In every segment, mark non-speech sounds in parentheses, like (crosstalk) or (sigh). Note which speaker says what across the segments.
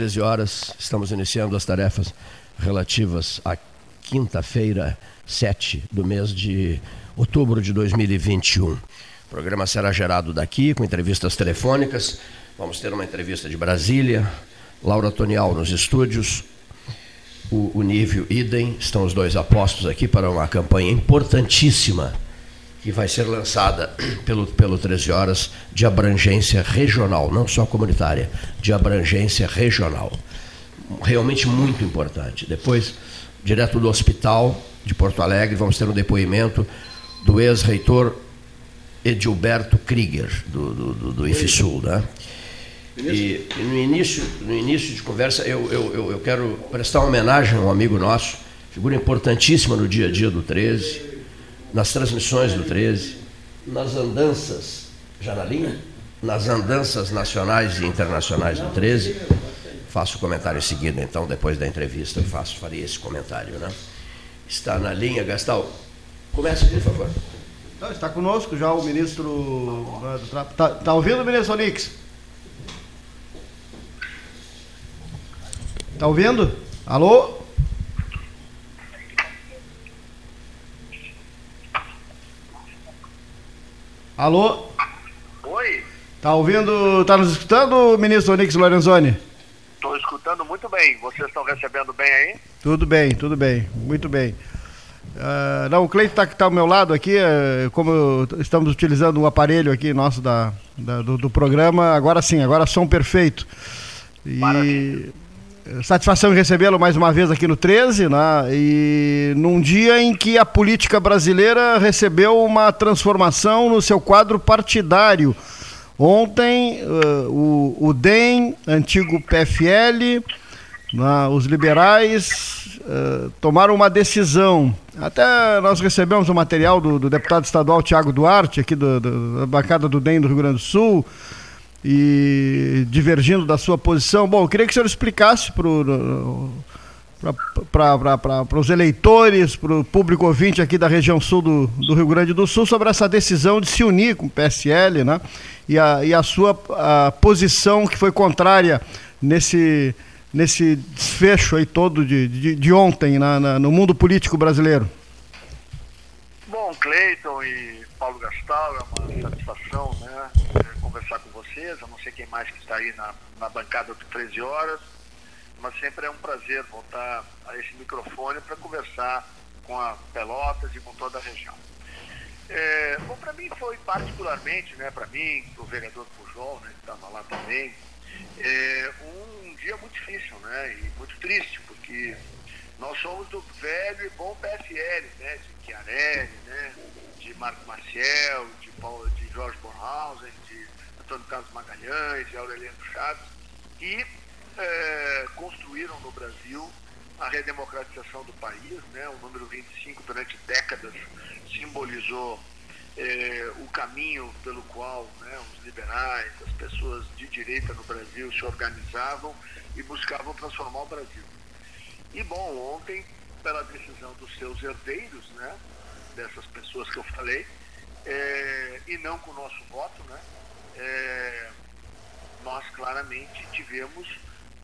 Speaker 1: que a mesa 13 horas estamos iniciando as tarefas relativas à quinta-feira, 7 do mês de outubro de 2021. O programa será gerado daqui com entrevistas telefônicas. Vamos ter uma entrevista de Brasília, Laura Tonial nos estúdios, o, o Idem, estão os dois apostos aqui para uma campanha importantíssima que vai ser lançada pelo, pelo 13 Horas de abrangência regional, não só comunitária, de abrangência regional. Realmente muito importante. Depois, direto do hospital de Porto Alegre, vamos ter um depoimento do ex-reitor Edilberto Krieger, do, do, do, do IFSUL. Né? E, no, início, no início de conversa, eu, eu, eu quero prestar uma homenagem a um amigo nosso, figura importantíssima no dia a dia do 13, nas transmissões do 13, nas andanças, já na linha? Nas andanças nacionais e internacionais do 13. Faço o comentário em seguida, então, depois da entrevista, eu faço, faria esse comentário. Né? Está na linha, Gastal. Comece, por favor.
Speaker 2: Está conosco já o ministro. Está tá ouvindo, ministro Onix? Está ouvindo? Alô? Alô?
Speaker 3: Oi?
Speaker 2: Tá ouvindo, tá nos escutando, ministro Onix Lorenzoni?
Speaker 3: Estou escutando muito bem. Vocês estão recebendo bem aí?
Speaker 2: Tudo bem, tudo bem, muito bem. Uh, não, o Cleiton está tá ao meu lado aqui, uh, como estamos utilizando o aparelho aqui nosso da, da do, do, programa, agora sim, agora som perfeito. E Maravilha. Satisfação em recebê-lo mais uma vez aqui no 13, né? E num dia em que a política brasileira recebeu uma transformação no seu quadro partidário. Ontem, uh, o, o DEM, antigo PFL, né, os liberais uh, tomaram uma decisão. Até nós recebemos o material do, do deputado estadual Tiago Duarte, aqui do, do, da bancada do DEM do Rio Grande do Sul, e divergindo da sua posição. Bom, eu queria que o senhor explicasse para os eleitores, para o público ouvinte aqui da região sul do, do, Rio Grande do Sul sobre essa decisão de se unir com o PSL, né? E a, e a sua a posição que foi contrária nesse, nesse desfecho aí todo de, de, de ontem na, na, no mundo político brasileiro.
Speaker 3: Bom, Cleiton e Paulo Gastal, é uma satisfação né, conversar com não sei quem mais que está aí na, na bancada de 13 horas mas sempre é um prazer voltar a esse microfone para conversar com a Pelotas e com toda a região. É, bom, para mim foi particularmente, né, para mim, para o vereador Pujol, né, que estava lá também, é, um dia muito difícil, né, e muito triste, porque nós somos do velho e bom PFL, né, de Chiarelli, né, de Marco Maciel, de, Paulo, de Jorge Bornhausen, Antônio Carlos Magalhães, de Aureliano Chaves, e é, construíram no Brasil a redemocratização do país, né? o número 25 durante décadas simbolizou é, o caminho pelo qual né, os liberais, as pessoas de direita no Brasil se organizavam e buscavam transformar o Brasil. E bom, ontem, pela decisão dos seus herdeiros, né, dessas pessoas que eu falei, é, e não com o nosso voto, né, é, nós claramente tivemos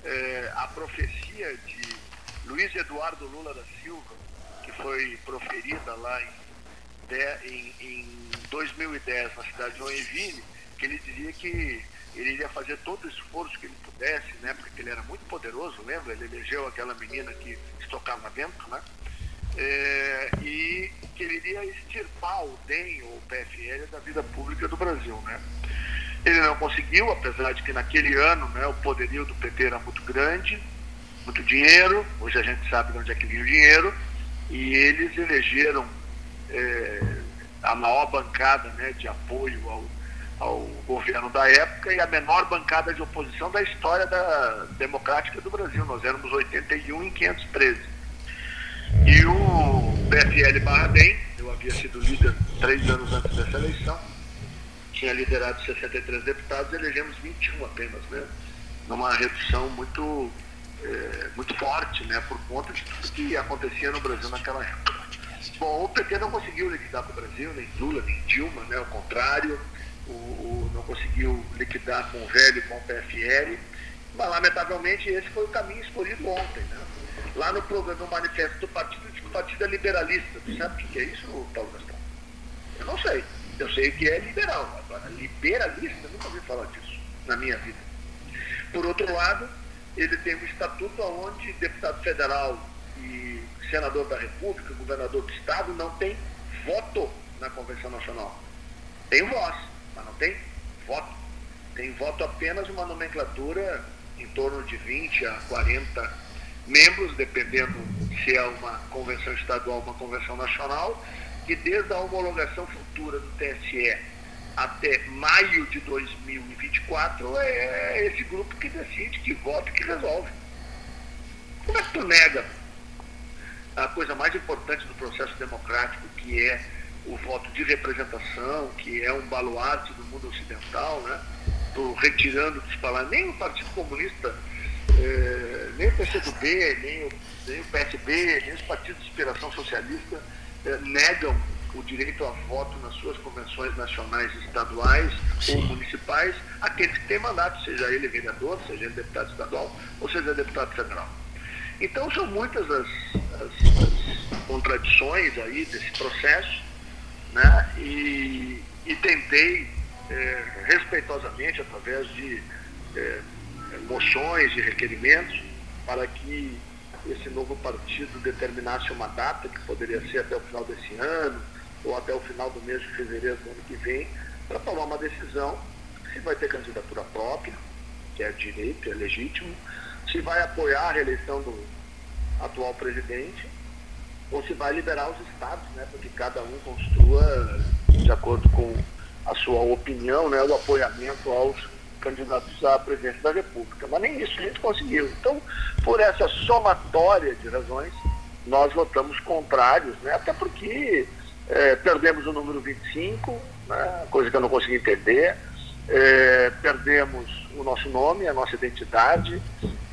Speaker 3: é, a profecia de Luiz Eduardo Lula da Silva, que foi proferida lá em, de, em, em 2010 na cidade de Joinville, que ele dizia que ele iria fazer todo o esforço que ele pudesse, né, porque ele era muito poderoso, lembra? Ele elegeu aquela menina que estocava vento, né? É, e que ele iria extirpar o DEM ou o PFL da vida pública do Brasil, né? Ele não conseguiu, apesar de que naquele ano né, o poderio do PT era muito grande, muito dinheiro, hoje a gente sabe de onde é que vinha o dinheiro, e eles elegeram é, a maior bancada né, de apoio ao, ao governo da época e a menor bancada de oposição da história da democrática do Brasil. Nós éramos 81 em 513. E o PFL Barra Bem, eu havia sido líder três anos antes dessa eleição, tinha liderado 63 deputados, elegemos 21 apenas, né? Numa redução muito, é, muito forte, né? Por conta de tudo que acontecia no Brasil naquela época. Bom, o PT não conseguiu liquidar o Brasil, nem Lula, nem Dilma, né? Ao contrário, o, o, não conseguiu liquidar com o velho, com o PFL. Mas, lamentavelmente, esse foi o caminho escolhido ontem. Né? Lá no, programa, no manifesto do partido, que o partido é liberalista. Tu sabe o que é isso, Paulo Gastão? Eu não sei. Eu sei que é liberal. Agora, liberalista, eu nunca ouvi falar disso na minha vida. Por outro lado, ele tem um estatuto onde deputado federal e senador da República, governador do Estado, não tem voto na Convenção Nacional. Tem voz, mas não tem voto. Tem voto apenas uma nomenclatura em torno de 20 a 40 membros, dependendo se é uma convenção estadual ou uma convenção nacional, que desde a homologação futura do TSE até maio de 2024 é esse grupo que decide, que vota e que resolve. Como é que tu nega a coisa mais importante do processo democrático, que é o voto de representação, que é um baluarte do mundo ocidental, né? Retirando dos palácios, nem o Partido Comunista, eh, nem o PCdoB, nem o, nem o PSB, nem os partidos de inspiração socialista negam o direito a voto nas suas convenções nacionais estaduais Sim. ou municipais, aqueles que têm mandato, seja ele vereador, seja ele deputado estadual ou seja deputado federal. Então são muitas as, as, as contradições aí desse processo, né? E, e tentei é, respeitosamente, através de é, moções e requerimentos, para que esse novo partido determinasse uma data, que poderia ser até o final desse ano, ou até o final do mês de fevereiro do ano que vem, para tomar uma decisão se vai ter candidatura própria, que é direito, é legítimo, se vai apoiar a reeleição do atual presidente, ou se vai liberar os estados, né, para que cada um construa de acordo com a sua opinião, né, o apoiamento aos candidatos à presidência da República. Mas nem isso a gente conseguiu. Então, por essa somatória de razões, nós votamos contrários, né, até porque é, perdemos o número 25, né, coisa que eu não consegui entender. É, perdemos o nosso nome, a nossa identidade.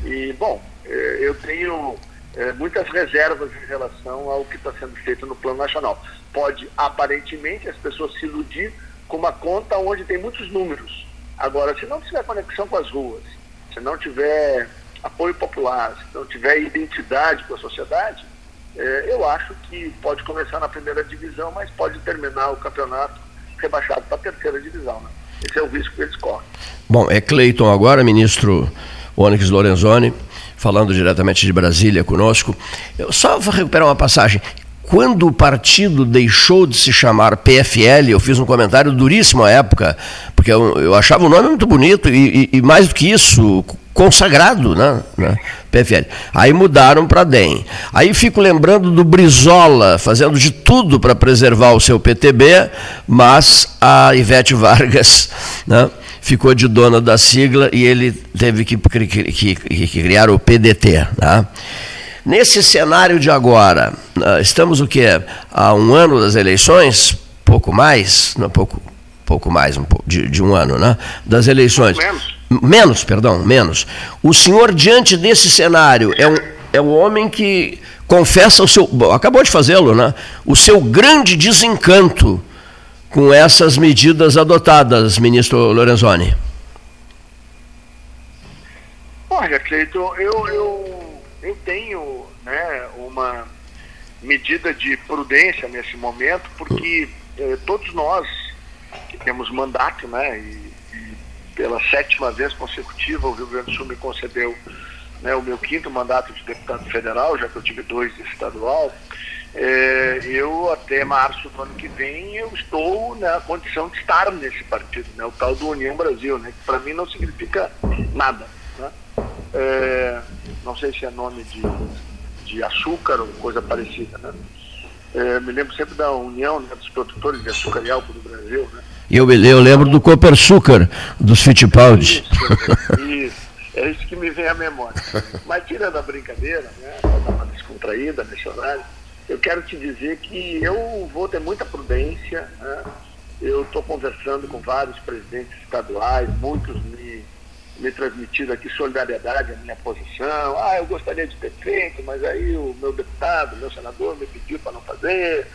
Speaker 3: E, bom, é, eu tenho é, muitas reservas em relação ao que está sendo feito no plano nacional. Pode, aparentemente, as pessoas se iludir com uma conta onde tem muitos números. Agora, se não tiver conexão com as ruas, se não tiver apoio popular, se não tiver identidade com a sociedade, é, eu acho que pode começar na primeira divisão, mas pode terminar o campeonato rebaixado para a terceira divisão. Né? Esse é o risco que eles correm.
Speaker 1: Bom, é Cleiton agora, ministro Onyx Lorenzoni, falando diretamente de Brasília conosco. Eu só vou recuperar uma passagem. Quando o partido deixou de se chamar PFL, eu fiz um comentário duríssimo à época, porque eu, eu achava o nome muito bonito e, e, e mais do que isso, consagrado, né? né? PFL. Aí mudaram para DEM. Aí fico lembrando do Brizola fazendo de tudo para preservar o seu PTB, mas a Ivete Vargas né, ficou de dona da sigla e ele teve que, que, que, que criar o PDT. Né? Nesse cenário de agora, né, estamos o que? Há um ano das eleições, pouco mais, não pouco, pouco mais um pouco, de, de um ano, né? Das eleições. Menos menos, perdão, menos. O senhor, diante desse cenário, é um, é um homem que confessa o seu. Acabou de fazê-lo, né? O seu grande desencanto com essas medidas adotadas, ministro Lorenzoni.
Speaker 3: Olha, Cleiton, eu, eu, eu tenho né, uma medida de prudência nesse momento, porque eh, todos nós que temos mandato, né, e pela sétima vez consecutiva, o Rio Grande do Sul me concedeu né, o meu quinto mandato de deputado federal, já que eu tive dois de estadual. É, eu, até março do ano que vem, eu estou na condição de estar nesse partido, né, o tal do União Brasil, né, que para mim não significa nada. Né? É, não sei se é nome de, de açúcar ou coisa parecida. Né? É, me lembro sempre da União né, dos Produtores de Açúcar e Álcool do Brasil, né?
Speaker 1: Eu, eu lembro do Copersucar, dos Fittipaldi.
Speaker 3: Isso, isso, é isso que me vem à memória. Mas tirando a brincadeira, né, para dar uma descontraída nesse horário, eu quero te dizer que eu vou ter muita prudência. Né? Eu estou conversando com vários presidentes estaduais, muitos me, me transmitiram aqui solidariedade à minha posição. Ah, eu gostaria de ter feito, mas aí o meu deputado, meu senador me pediu para não fazer.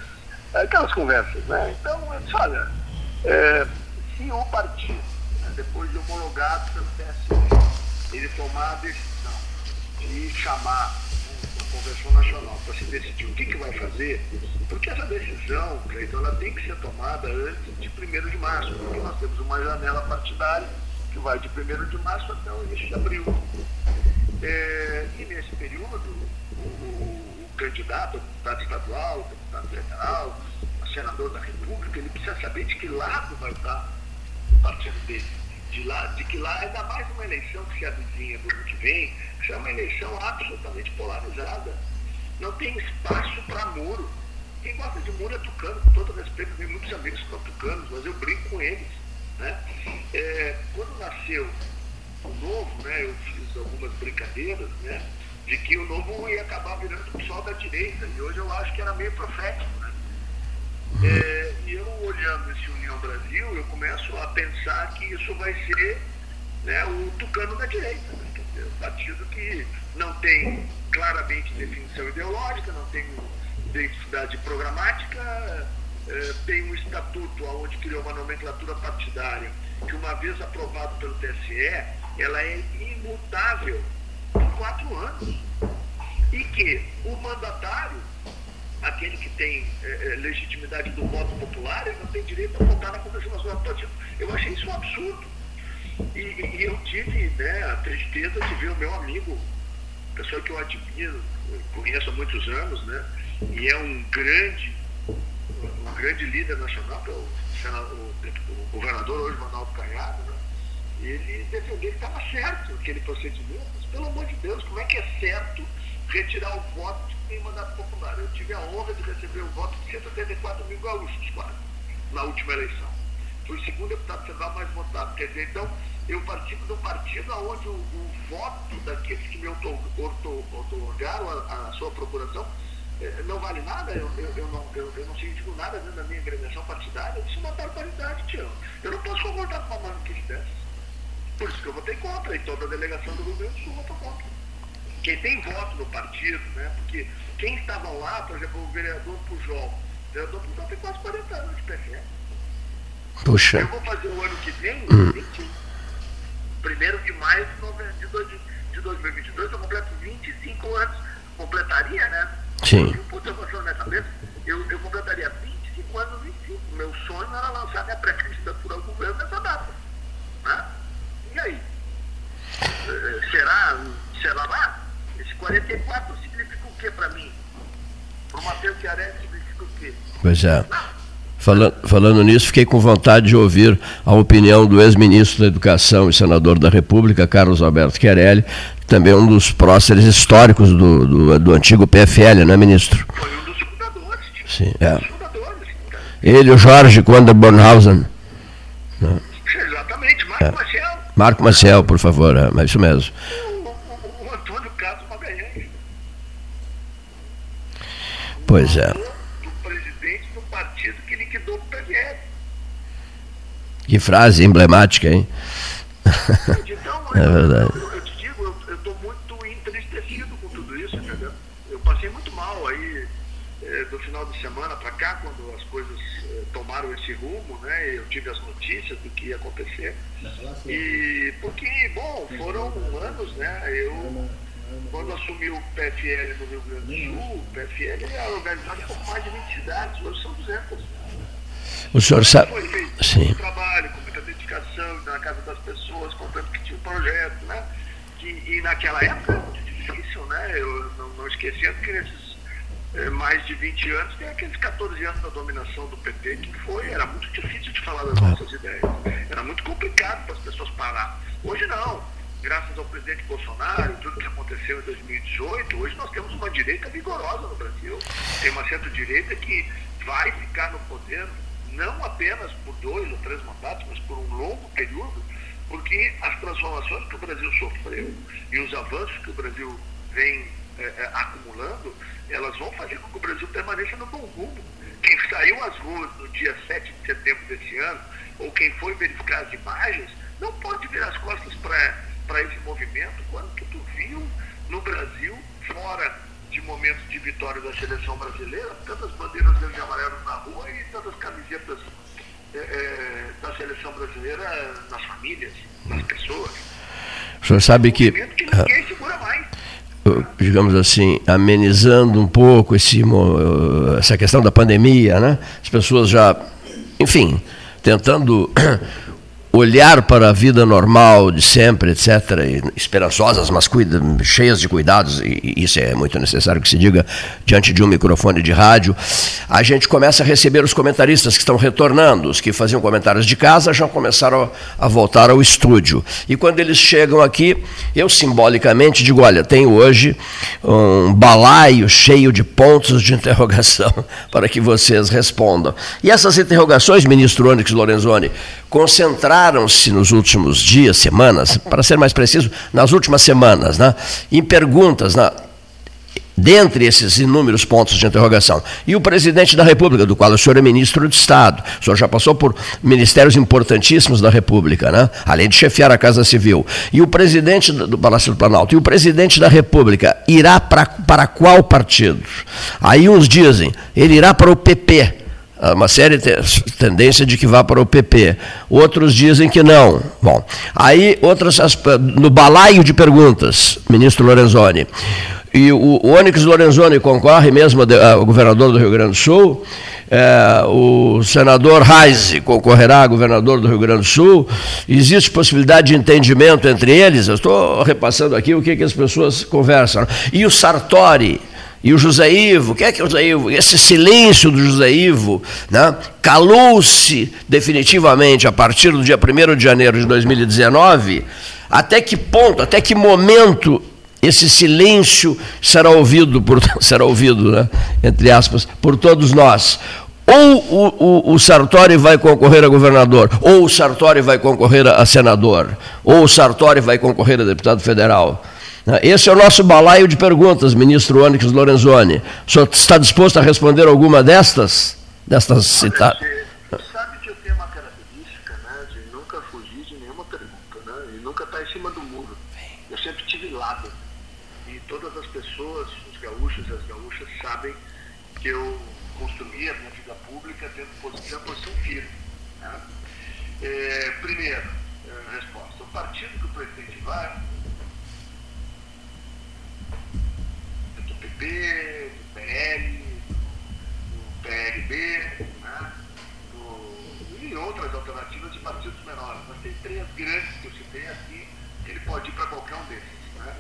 Speaker 3: Aquelas conversas, né? Então, eu disse, olha, é, se o partido, né, depois de homologado pelo ele tomar a decisão de chamar né, uma convenção nacional para se decidir o que, que vai fazer, porque essa decisão, Cleiton, ela tem que ser tomada antes de 1 de março, porque nós temos uma janela partidária que vai de 1 de março até o início de abril. É, e nesse período, o, o, candidato, o deputado estadual, o deputado federal, o senador da República, ele precisa saber de que lado vai estar o partido dele. De, lá, de que lá, ainda mais uma eleição que se avizinha do ano que vem, que é uma eleição absolutamente polarizada. Não tem espaço para muro. Quem gosta de muro é tucano, com todo respeito, tenho muitos amigos que são tucanos, mas eu brinco com eles. Né? É, quando nasceu o novo, né, eu fiz algumas brincadeiras, né, de que o novo ia acabar virando o pessoal da direita, e hoje eu acho que era meio profético. Né? É, e eu olhando esse União Brasil, eu começo a pensar que isso vai ser né, o tucano da direita. Né? Dizer, um partido que não tem claramente definição ideológica, não tem identidade programática, é, tem um estatuto onde criou uma nomenclatura partidária que uma vez aprovado pelo TSE, ela é imutável por quatro anos. E que o mandatário, aquele que tem é, legitimidade do voto popular, ele não tem direito a votar na Convenção Nacional do. Eu achei isso um absurdo. E, e, eu tive né, a tristeza de ver o meu amigo, pessoa que eu admiro, conheço há muitos anos, né, e é um grande, um grande líder nacional, que é o, o, governador hoje, Ronaldo Caiado, né, ele defendeu que estava certo aquele procedimento. Mas, pelo amor de Deus, como é que é certo retirar o voto em mandato popular? Eu tive a honra de receber o voto de 184 mil gaúchos, quase, na última eleição. Fui o segundo deputado federal mais votado. Quer dizer, então, eu participo de um partido onde o, o voto daqueles que me otorgaram a, a sua procuração eh, não vale nada, eu, eu, eu não, eu, eu não sinto nada dentro da minha agremiação partidária, isso é uma barbaridade, tio. Eu não posso concordar com uma maluquice dessa. Por isso que eu votei contra, e toda a delegação do Rio Grande do Sul votou contra. Quem tem voto no partido, né? Porque quem estava lá, por exemplo, o vereador Pujol, o vereador Pujol tem quase 40 anos de PFL.
Speaker 1: Puxa.
Speaker 3: Eu vou fazer o ano que vem, hum. 20, primeiro de maio de 2022, eu completo 25 anos. Completaria, né?
Speaker 1: Sim.
Speaker 3: Puta emoção na cabeça. Eu, eu completaria 25 anos, 25. Meu sonho era lançar minha pré-candidatura ao governo nessa data. Né? E aí? Eh, será, será lá? Esse 44 significa o que para mim? Para o Matheus Chiarelli significa o quê?
Speaker 1: Pois é. Falando, falando nisso, fiquei com vontade de ouvir a opinião do ex-ministro da Educação e senador da República, Carlos Alberto Chiarelli, também um dos próceres históricos do, do, do antigo PFL, não é, ministro?
Speaker 3: Foi um dos fundadores.
Speaker 1: Sim, é. Ele, o Jorge Quander Bornhausen.
Speaker 3: Né? Exatamente, Marco é. Maciel.
Speaker 1: Marco Maciel, por favor, é, é isso mesmo.
Speaker 3: O, o, o Antônio Carlos Magalhães.
Speaker 1: Pois é.
Speaker 3: Do presidente do partido que liquidou o PVL.
Speaker 1: Que frase emblemática, hein?
Speaker 3: Então, (laughs)
Speaker 1: é verdade.
Speaker 3: Notícias do que ia acontecer. E porque, bom, foram anos, né? Eu, quando assumi o PFL no Rio Grande do Sul, o PFL é organizado por mais de 20 cidades, hoje são 200.
Speaker 1: O senhor sabe.
Speaker 3: Foi feito
Speaker 1: Sim.
Speaker 3: muito trabalho, com muita dedicação, na casa das pessoas, contando que tinha um projeto, né? Que, e naquela época era muito difícil, né? Eu não, não esquecendo que nesses mais de 20 anos tem aqueles 14 anos da dominação do PT, que foi, era muito difícil de falar das nossas ideias. Era muito complicado para as pessoas parar. Hoje não. Graças ao presidente Bolsonaro, tudo que aconteceu em 2018, hoje nós temos uma direita vigorosa no Brasil. Tem uma centro-direita que vai ficar no poder não apenas por dois ou três mandatos, mas por um longo período, porque as transformações que o Brasil sofreu e os avanços que o Brasil vem eh, eh, acumulando, elas vão fazer com que o Brasil permaneça no bom rumo. Quem saiu às ruas no dia 7 de setembro desse ano, ou quem foi verificar as imagens, não pode virar as costas para esse movimento quando tudo viu no Brasil, fora de momentos de vitória da seleção brasileira, tantas bandeiras verdes e amarelas na rua e tantas camisetas eh, eh, da seleção brasileira nas famílias, nas pessoas.
Speaker 1: O senhor sabe que. que ninguém segura mais. Digamos assim, amenizando um pouco esse, essa questão da pandemia, né? As pessoas já, enfim, tentando olhar para a vida normal de sempre, etc., esperançosas, mas cuida, cheias de cuidados, e isso é muito necessário que se diga diante de um microfone de rádio, a gente começa a receber os comentaristas que estão retornando, os que faziam comentários de casa já começaram a, voltar ao estúdio. E quando eles chegam aqui, eu simbolicamente digo: olha, tenho hoje um balaio cheio de pontos de interrogação (laughs) para que vocês respondam. E essas interrogações, ministro Onyx Lorenzoni, concentraram-se nos últimos dias, semanas, para ser mais preciso, nas últimas semanas, né, em perguntas, né, dentre esses inúmeros pontos de interrogação. E o presidente da República, do qual o senhor é ministro de Estado, o senhor já passou por ministérios importantíssimos da República, né? além de chefiar a Casa Civil. E o presidente do Palácio do Planalto, e o presidente da República irá pra, para qual partido? Aí uns dizem, ele irá para o PP uma séria tendência de que vá para o PP. Outros dizem que não. Bom, aí outras no balaio de perguntas, ministro Lorenzoni. E o, Onyx Lorenzoni concorre mesmo ao governador do Rio Grande do Sul. É, o senador Reise concorrerá a governador do Rio Grande do Sul. Existe possibilidade de entendimento entre eles. Eu estou repassando aqui o que, que as pessoas conversam. E o Sartori e o José Ivo, o que é que é o José Ivo? Esse silêncio do José Ivo né, calou-se definitivamente a partir do dia 1 de janeiro de 2019. Até que ponto, até que momento esse silêncio será ouvido, por, (laughs) será ouvido né, entre aspas, por todos nós? Ou o, o, o, Sartori vai concorrer a governador, ou o Sartori vai concorrer a senador, ou o Sartori vai concorrer a deputado federal. Esse é o nosso balaio de perguntas, ministro Onyx Lorenzoni. O senhor está disposto a responder alguma destas? Destas citadas?
Speaker 3: sabe que eu tenho uma característica né, de nunca fugir de nenhuma pergunta, né, e nunca estar em cima do muro. Eu sempre tive lado. E todas as pessoas, os gaúchos e as gaúchas, sabem que eu construí a minha vida pública tendo posição, posição firme. Né? É, primeiro, é, resposta. O partido que o presidente vai do PL, PLB, né? do, e outras alternativas de partidos menores. Mas tem três grandes que eu citei aqui, que ele pode ir para qualquer um desses. Né?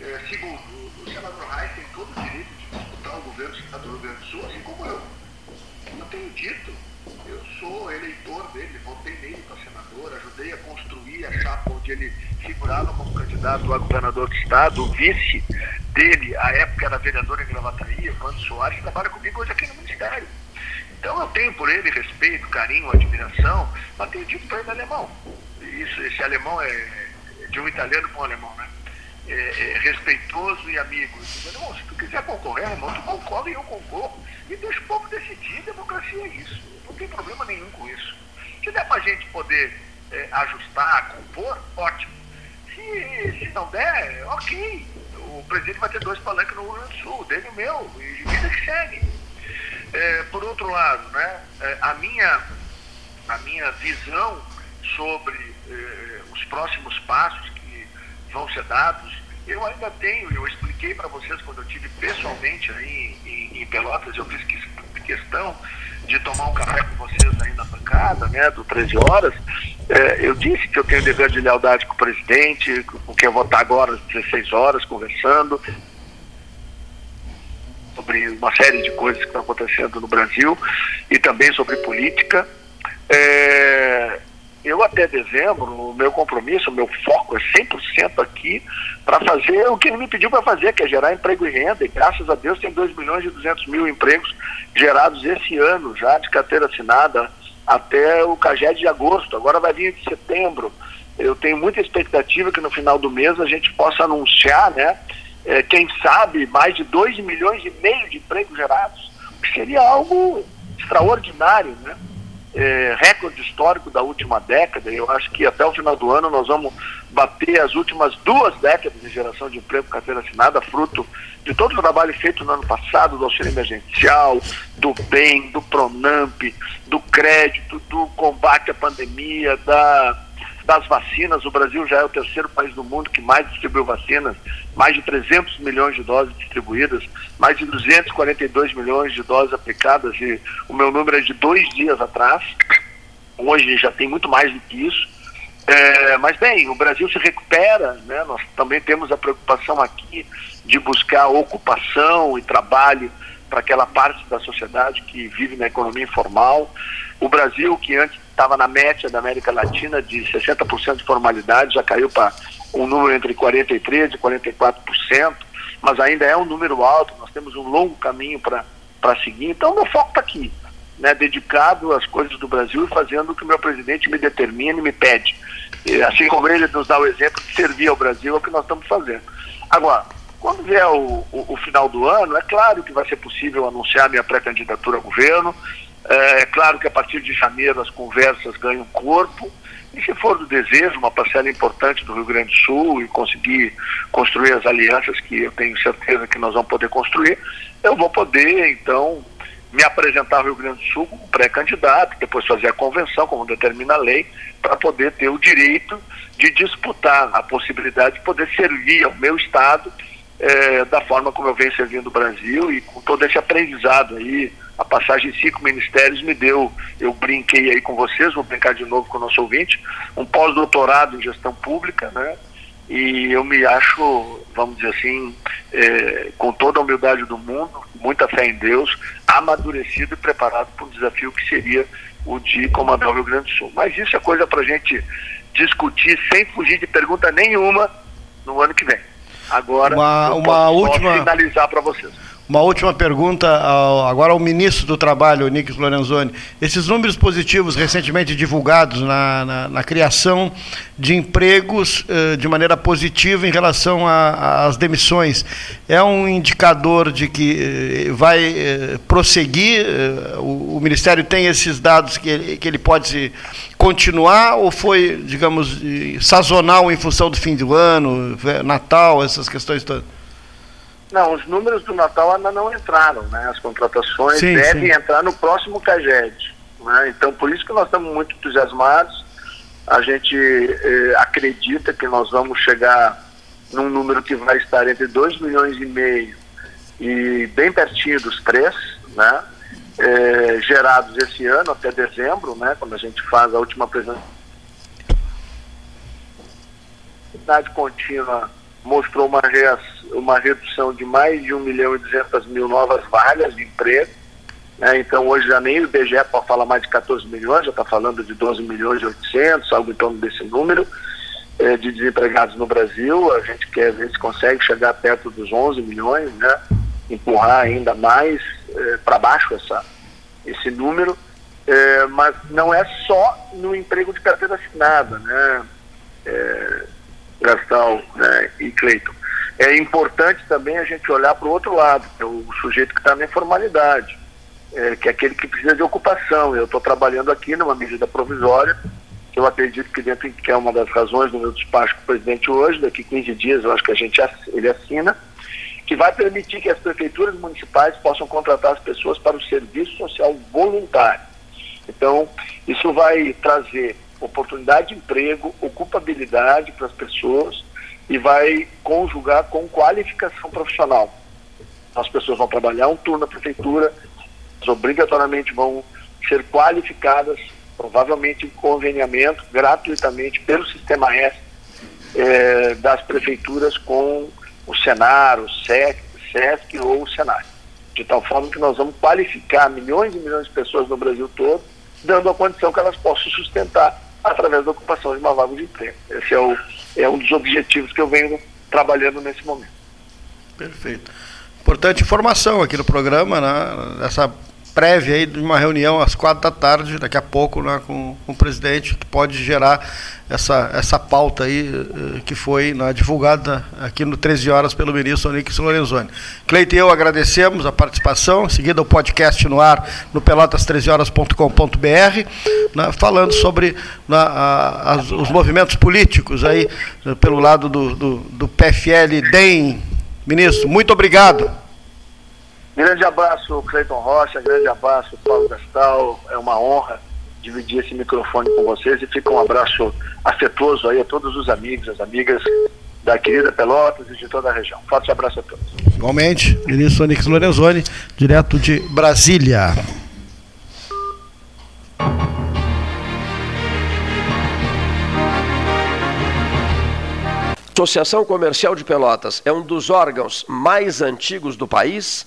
Speaker 3: É, segundo, o senador Reis tem todo o direito de disputar o governo do Estado do Rio Grande do Sul, assim como eu. Eu tenho dito, eu sou eleitor dele, votei nele para senador, ajudei a construir a chapa onde ele figurava como candidato a governador do Estado, o vice dele, a época era vereador em Gravataí, Evandro Soares, trabalha comigo hoje aqui no Ministério. Então eu tenho por ele respeito, carinho, admiração, mas tenho dito para ele alemão. Isso, esse alemão é de um italiano para um alemão, né? É, é, respeitoso e amigo. Irmão, se tu quiser concorrer, irmão, tu concorre e eu concorro. E deixa o povo decidir, democracia é isso. Não tem problema nenhum com isso. Se der para a gente poder é, ajustar, compor, ótimo. Se, se não der, ok o presidente vai ter dois palanques no Rio Grande do Sul, dele e meu, e vida que segue. É, por outro lado, né, é, a, minha, a minha visão sobre é, os próximos passos que vão ser dados, eu ainda tenho, eu expliquei para vocês quando eu tive pessoalmente aí em, em Pelotas, eu fiz questão de tomar um café com vocês aí na bancada, né, do 13 horas, é, eu disse que eu tenho dever de lealdade com o presidente, com quem eu vou estar agora às 16 horas conversando sobre uma série de coisas que estão acontecendo no Brasil e também sobre política. É, eu até dezembro, o meu compromisso, o meu foco é 100% aqui para fazer o que ele me pediu para fazer, que é gerar emprego e renda. E graças a Deus tem 2 milhões e 200 mil empregos gerados esse ano já de carteira assinada até o CAGED de agosto. Agora vai vir de setembro. Eu tenho muita expectativa que no final do mês a gente possa anunciar, né? É, quem sabe, mais de 2 milhões e meio de empregos gerados, que seria algo extraordinário, né? é, recorde histórico da última década. Eu acho que até o final do ano nós vamos bater as últimas duas décadas de geração de emprego carteira assinada, fruto de todo o trabalho feito no ano passado, do auxílio emergencial, do BEM, do PRONAMP, do crédito, do combate à pandemia, da, das vacinas. O Brasil já é o terceiro país do mundo que mais distribuiu vacinas, mais de 300 milhões de doses distribuídas, mais de 242 milhões de doses aplicadas, e o meu número é de dois dias atrás. Hoje já tem muito mais do que isso. É, mas bem, o Brasil se recupera, né? nós também temos a preocupação aqui de buscar ocupação e trabalho para aquela parte da sociedade que vive na economia informal. O Brasil, que antes estava na média da América Latina de 60% de formalidade, já caiu para um número entre 43% e 44%, mas ainda é um número alto, nós temos um longo caminho para seguir. Então, meu foco está aqui, né, dedicado às coisas do Brasil e fazendo o que o meu presidente me determina e me pede. E, assim como ele nos dá o exemplo de servir ao Brasil, é o que nós estamos fazendo. Agora, quando vier o, o, o, final do ano, é claro que vai ser possível anunciar minha pré-candidatura a governo. É, é, claro que a partir de janeiro as conversas ganham corpo. E se for do desejo, uma parcela importante do Rio Grande do Sul e conseguir construir as alianças que eu tenho certeza que nós vamos poder construir, eu vou poder, então, me apresentar ao Rio Grande do Sul como pré-candidato, depois fazer a convenção, como determina a lei, para poder ter o direito de disputar a possibilidade de poder servir ao meu Estado é, da forma como eu venho servindo o Brasil e com todo esse aprendizado aí. A passagem em cinco ministérios me deu, eu brinquei aí com vocês, vou brincar de novo com o nosso ouvinte, um pós-doutorado em gestão pública, né? E eu me acho, vamos dizer assim, é, com toda a humildade do mundo, muita fé em Deus, amadurecido e preparado para um desafio que seria o de comandar o Rio Grande do Sul. Mas isso é coisa para a gente discutir sem fugir de pergunta nenhuma no ano que vem. Agora,
Speaker 2: uma, uma posso, última
Speaker 3: finalizar para vocês.
Speaker 2: Uma última pergunta ao, agora ao ministro do Trabalho, Nick Lorenzoni. Esses números positivos recentemente divulgados na, na, na criação de empregos eh, de maneira positiva em relação às demissões, é um indicador de que eh, vai eh, prosseguir? Eh, o, o, Ministério tem esses dados que ele, que ele pode continuar ou foi, digamos, sazonal em função do fim do ano, Natal, essas questões todas?
Speaker 3: Não, os números do Natal ainda não entraram, né? As contratações sim, devem sim. entrar no próximo CAGED. Né? Então, por isso que nós estamos muito entusiasmados. A gente eh, acredita que nós vamos chegar num número que vai estar entre 2 milhões e meio e bem pertinho dos 3, né? Eh, gerados esse ano até dezembro, né? Quando a gente faz a última apresentação. contínua mostrou uma, uma redução de mais de 1 milhão e 200 mil novas vagas de emprego. Né? Então, hoje já nem o IBGE pode falar mais de 14 milhões, já está falando de 12 milhões e 800, algo em torno desse número eh, de desempregados no Brasil. A gente quer ver se consegue chegar perto dos 11 milhões, né? empurrar ainda mais eh, para baixo essa, esse número. Eh, mas não é só no emprego de carteira assinada, né? Gastão né, e Cleiton. É importante também a gente olhar para o outro lado, que é o sujeito que está na informalidade, é, que é aquele que precisa de ocupação. Eu estou trabalhando aqui numa medida provisória, que eu acredito que dentro que é uma das razões do meu despacho com o presidente hoje, daqui 15 dias eu acho que a gente ele assina, que vai permitir que as prefeituras municipais possam contratar as pessoas para o serviço social voluntário. Então, isso vai trazer oportunidade de emprego, ocupabilidade para as pessoas e vai conjugar com qualificação profissional. As pessoas vão trabalhar um turno na prefeitura, obrigatoriamente vão ser qualificadas, provavelmente em conveniamento, gratuitamente pelo Sistema S eh, das prefeituras com o Senar, o SEC, SESC ou o Senai. De tal forma que nós vamos qualificar milhões e milhões de pessoas no Brasil todo, dando a condição que elas possam sustentar através da ocupação de uma vaga de emprego. Esse é, o, é um dos objetivos que eu venho trabalhando nesse momento.
Speaker 2: Perfeito. Importante informação aqui no programa, né? Essa prévia aí de uma reunião às quatro da tarde, daqui a pouco, né, com, com o presidente, que pode gerar essa, essa pauta aí eh, que foi né, divulgada aqui no 13 horas pelo ministro Onix Lorenzoni. Cleito e eu agradecemos a participação, em seguida o podcast no ar no pelotas13horas.com.br, né, falando sobre né, a, as, os movimentos políticos aí né, pelo lado do, do, do PFL DEM. Ministro, muito obrigado.
Speaker 3: Grande abraço, Cleiton Rocha, grande abraço, Paulo Gastal. É uma honra dividir esse microfone com vocês e fica um abraço afetuoso aí a todos os amigos, as amigas da querida Pelotas e de toda a região. Forte abraço a todos.
Speaker 2: Igualmente, ministro Onix Lorenzoni, direto de Brasília.
Speaker 1: Associação Comercial de Pelotas é um dos órgãos mais antigos do país,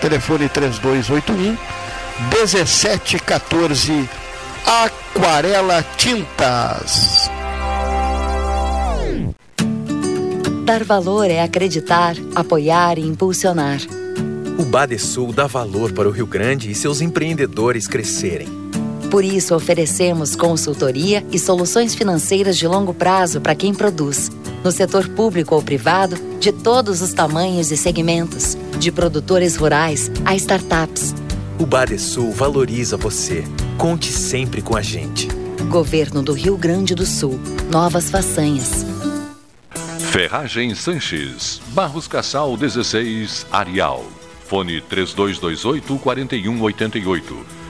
Speaker 2: telefone 3281 1714 Aquarela Tintas.
Speaker 4: Dar valor é acreditar, apoiar e impulsionar.
Speaker 5: O Badesul dá valor para o Rio Grande e seus empreendedores crescerem.
Speaker 4: Por isso, oferecemos consultoria e soluções financeiras de longo prazo para quem produz no setor público ou privado, de todos os tamanhos e segmentos, de produtores rurais a startups.
Speaker 5: O Badesul valoriza você. Conte sempre com a gente.
Speaker 4: Governo do Rio Grande do Sul. Novas façanhas.
Speaker 6: Ferragem Sanches. Barros Cassal 16, Arial. Fone 3228 4188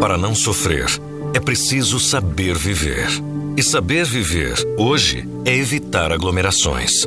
Speaker 7: Para não sofrer, é preciso saber viver. E saber viver, hoje, é evitar aglomerações,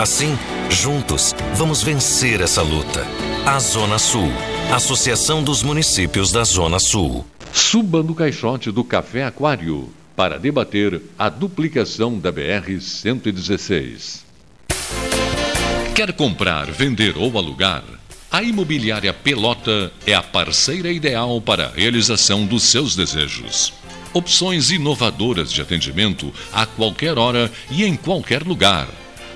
Speaker 7: Assim, juntos, vamos vencer essa luta. A Zona Sul. Associação dos Municípios da Zona Sul.
Speaker 6: Suba no caixote do Café Aquário para debater a duplicação da BR-116. Quer comprar, vender ou alugar? A Imobiliária Pelota é a parceira ideal para a realização dos seus desejos. Opções inovadoras de atendimento a qualquer hora e em qualquer lugar.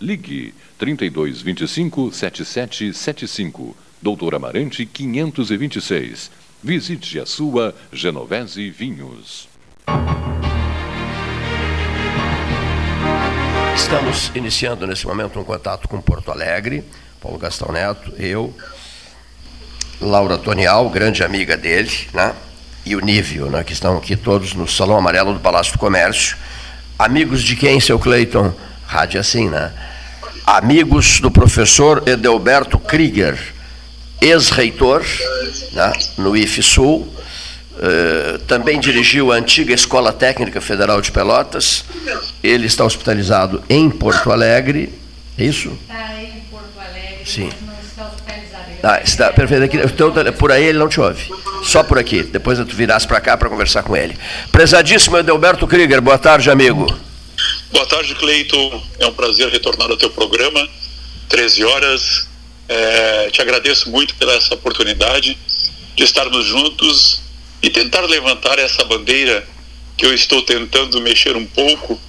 Speaker 6: Ligue 3225 7775, Doutor Amarante 526. Visite a sua Genovese Vinhos.
Speaker 1: Estamos iniciando nesse momento um contato com Porto Alegre, Paulo Gastão Neto, eu, Laura Tonial, grande amiga dele, né? e o Nívio, né? que estão aqui todos no Salão Amarelo do Palácio do Comércio. Amigos de quem, seu Cleiton? Rádio assim, né? Amigos do professor Edelberto Krieger, ex-reitor né, no IFSUL, uh, também dirigiu a antiga Escola Técnica Federal de Pelotas. Ele está hospitalizado em Porto Alegre. É isso?
Speaker 8: Está em Porto Alegre,
Speaker 1: Sim.
Speaker 8: está hospitalizado.
Speaker 1: Ah, está perfeito. Aqui, então, por aí ele não te ouve. Só por aqui. Depois tu virás para cá para conversar com ele. Prezadíssimo Edelberto Krieger, boa tarde, amigo.
Speaker 9: Boa tarde, Cleito. É um prazer retornar ao teu programa. 13 horas. É, te agradeço muito pela essa oportunidade de estarmos juntos e tentar levantar essa bandeira que eu estou tentando mexer um pouco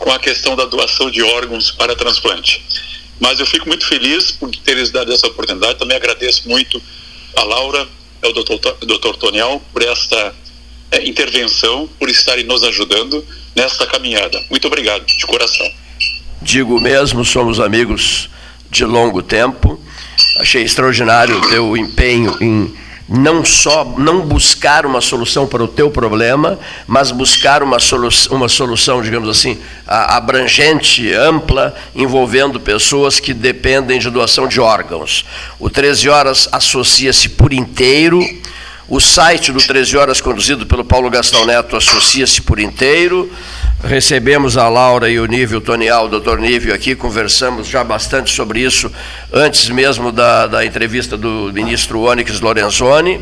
Speaker 9: com a questão da doação de órgãos para transplante. Mas eu fico muito feliz por teres dado essa oportunidade. Também agradeço muito a Laura, ao doutor, doutor Toniel, por esta é, intervenção, por estarem nos ajudando nesta caminhada. Muito obrigado, de coração.
Speaker 1: Digo mesmo, somos amigos de longo tempo. Achei extraordinário o teu empenho em não só não buscar uma solução para o teu problema, mas buscar uma, solu uma solução, digamos assim, abrangente, ampla, envolvendo pessoas que dependem de doação de órgãos. O 13 Horas associa-se por inteiro o site do 13 Horas, conduzido pelo Paulo Gastão Neto, associa-se por inteiro. Recebemos a Laura e o Nível Tonial, o doutor Nível aqui, conversamos já bastante sobre isso, antes mesmo da, da entrevista do ministro Onyx Lorenzoni.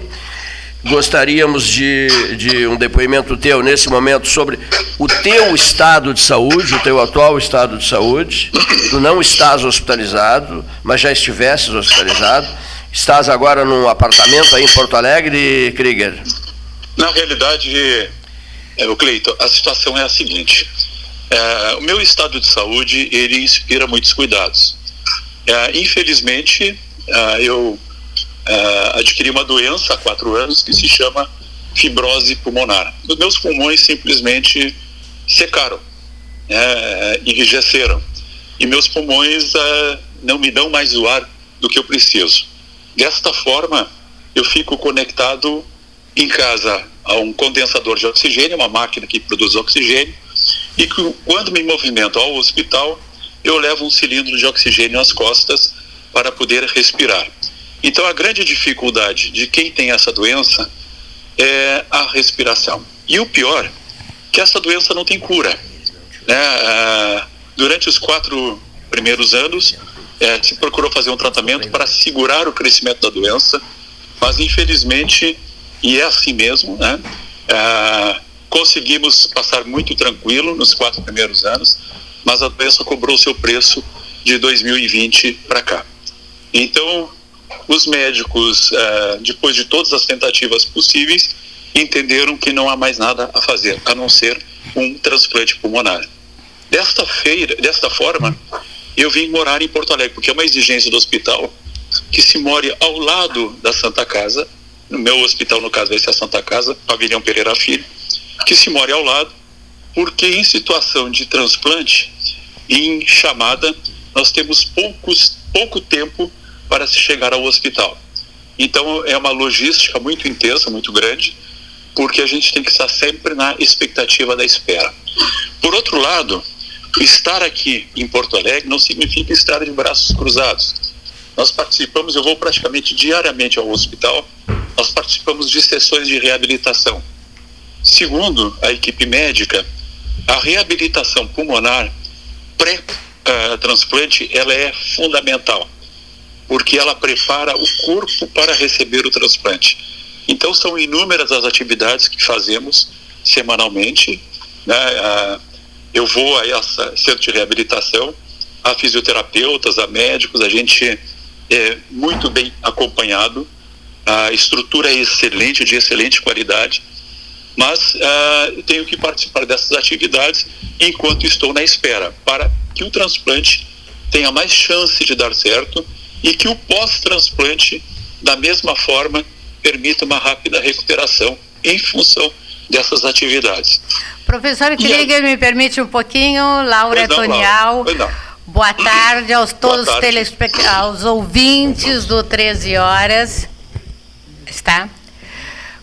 Speaker 1: Gostaríamos de, de um depoimento teu nesse momento sobre o teu estado de saúde, o teu atual estado de saúde. Tu não estás hospitalizado, mas já estivesses hospitalizado Estás agora num apartamento aí em Porto Alegre, Krieger?
Speaker 9: Na realidade, é, o Cleito, a situação é a seguinte. É, o meu estado de saúde, ele inspira muitos cuidados. É, infelizmente, é, eu é, adquiri uma doença há quatro anos que se chama fibrose pulmonar. Os meus pulmões simplesmente secaram, né, enrijeceram. E meus pulmões é, não me dão mais o ar do que eu preciso. Desta forma, eu fico conectado em casa a um condensador de oxigênio, uma máquina que produz oxigênio, e que, quando me movimento ao hospital, eu levo um cilindro de oxigênio às costas para poder respirar. Então, a grande dificuldade de quem tem essa doença é a respiração. E o pior, que essa doença não tem cura. Né? Ah, durante os quatro primeiros anos, é, se procurou fazer um tratamento para segurar o crescimento da doença, mas infelizmente, e é assim mesmo, né, é, conseguimos passar muito tranquilo nos quatro primeiros anos, mas a doença cobrou seu preço de 2020 para cá. Então, os médicos, uh, depois de todas as tentativas possíveis, entenderam que não há mais nada a fazer, a não ser um transplante pulmonar. Desta feira, desta forma, eu vim morar em Porto Alegre, porque é uma exigência do hospital que se more ao lado da Santa Casa, no meu hospital, no caso, esse é a Santa Casa, Pavilhão Pereira Filho, que se more ao lado, porque em situação de transplante, em chamada, nós temos poucos, pouco tempo para se chegar ao hospital. Então é uma logística muito intensa, muito grande, porque a gente tem que estar sempre na expectativa da espera. Por outro lado, estar aqui em Porto Alegre não significa estar de braços cruzados. Nós participamos, eu vou praticamente diariamente ao hospital, nós participamos de sessões de reabilitação. Segundo a equipe médica, a reabilitação pulmonar pré-transplante ela é fundamental, porque ela prepara o corpo para receber o transplante. Então são inúmeras as atividades que fazemos semanalmente. Né? Eu vou a essa centro de reabilitação, a fisioterapeutas, a médicos, a gente é muito bem acompanhado, a estrutura é excelente, de excelente qualidade, mas uh, tenho que participar dessas atividades enquanto estou na espera, para que o transplante tenha mais chance de dar certo e que o pós-transplante, da mesma forma, permita uma rápida recuperação em função dessas atividades.
Speaker 10: Professor Krieger, me permite um pouquinho, Laura não, Tonial. Boa tarde aos todos os telespect... aos ouvintes do 13 horas. Está?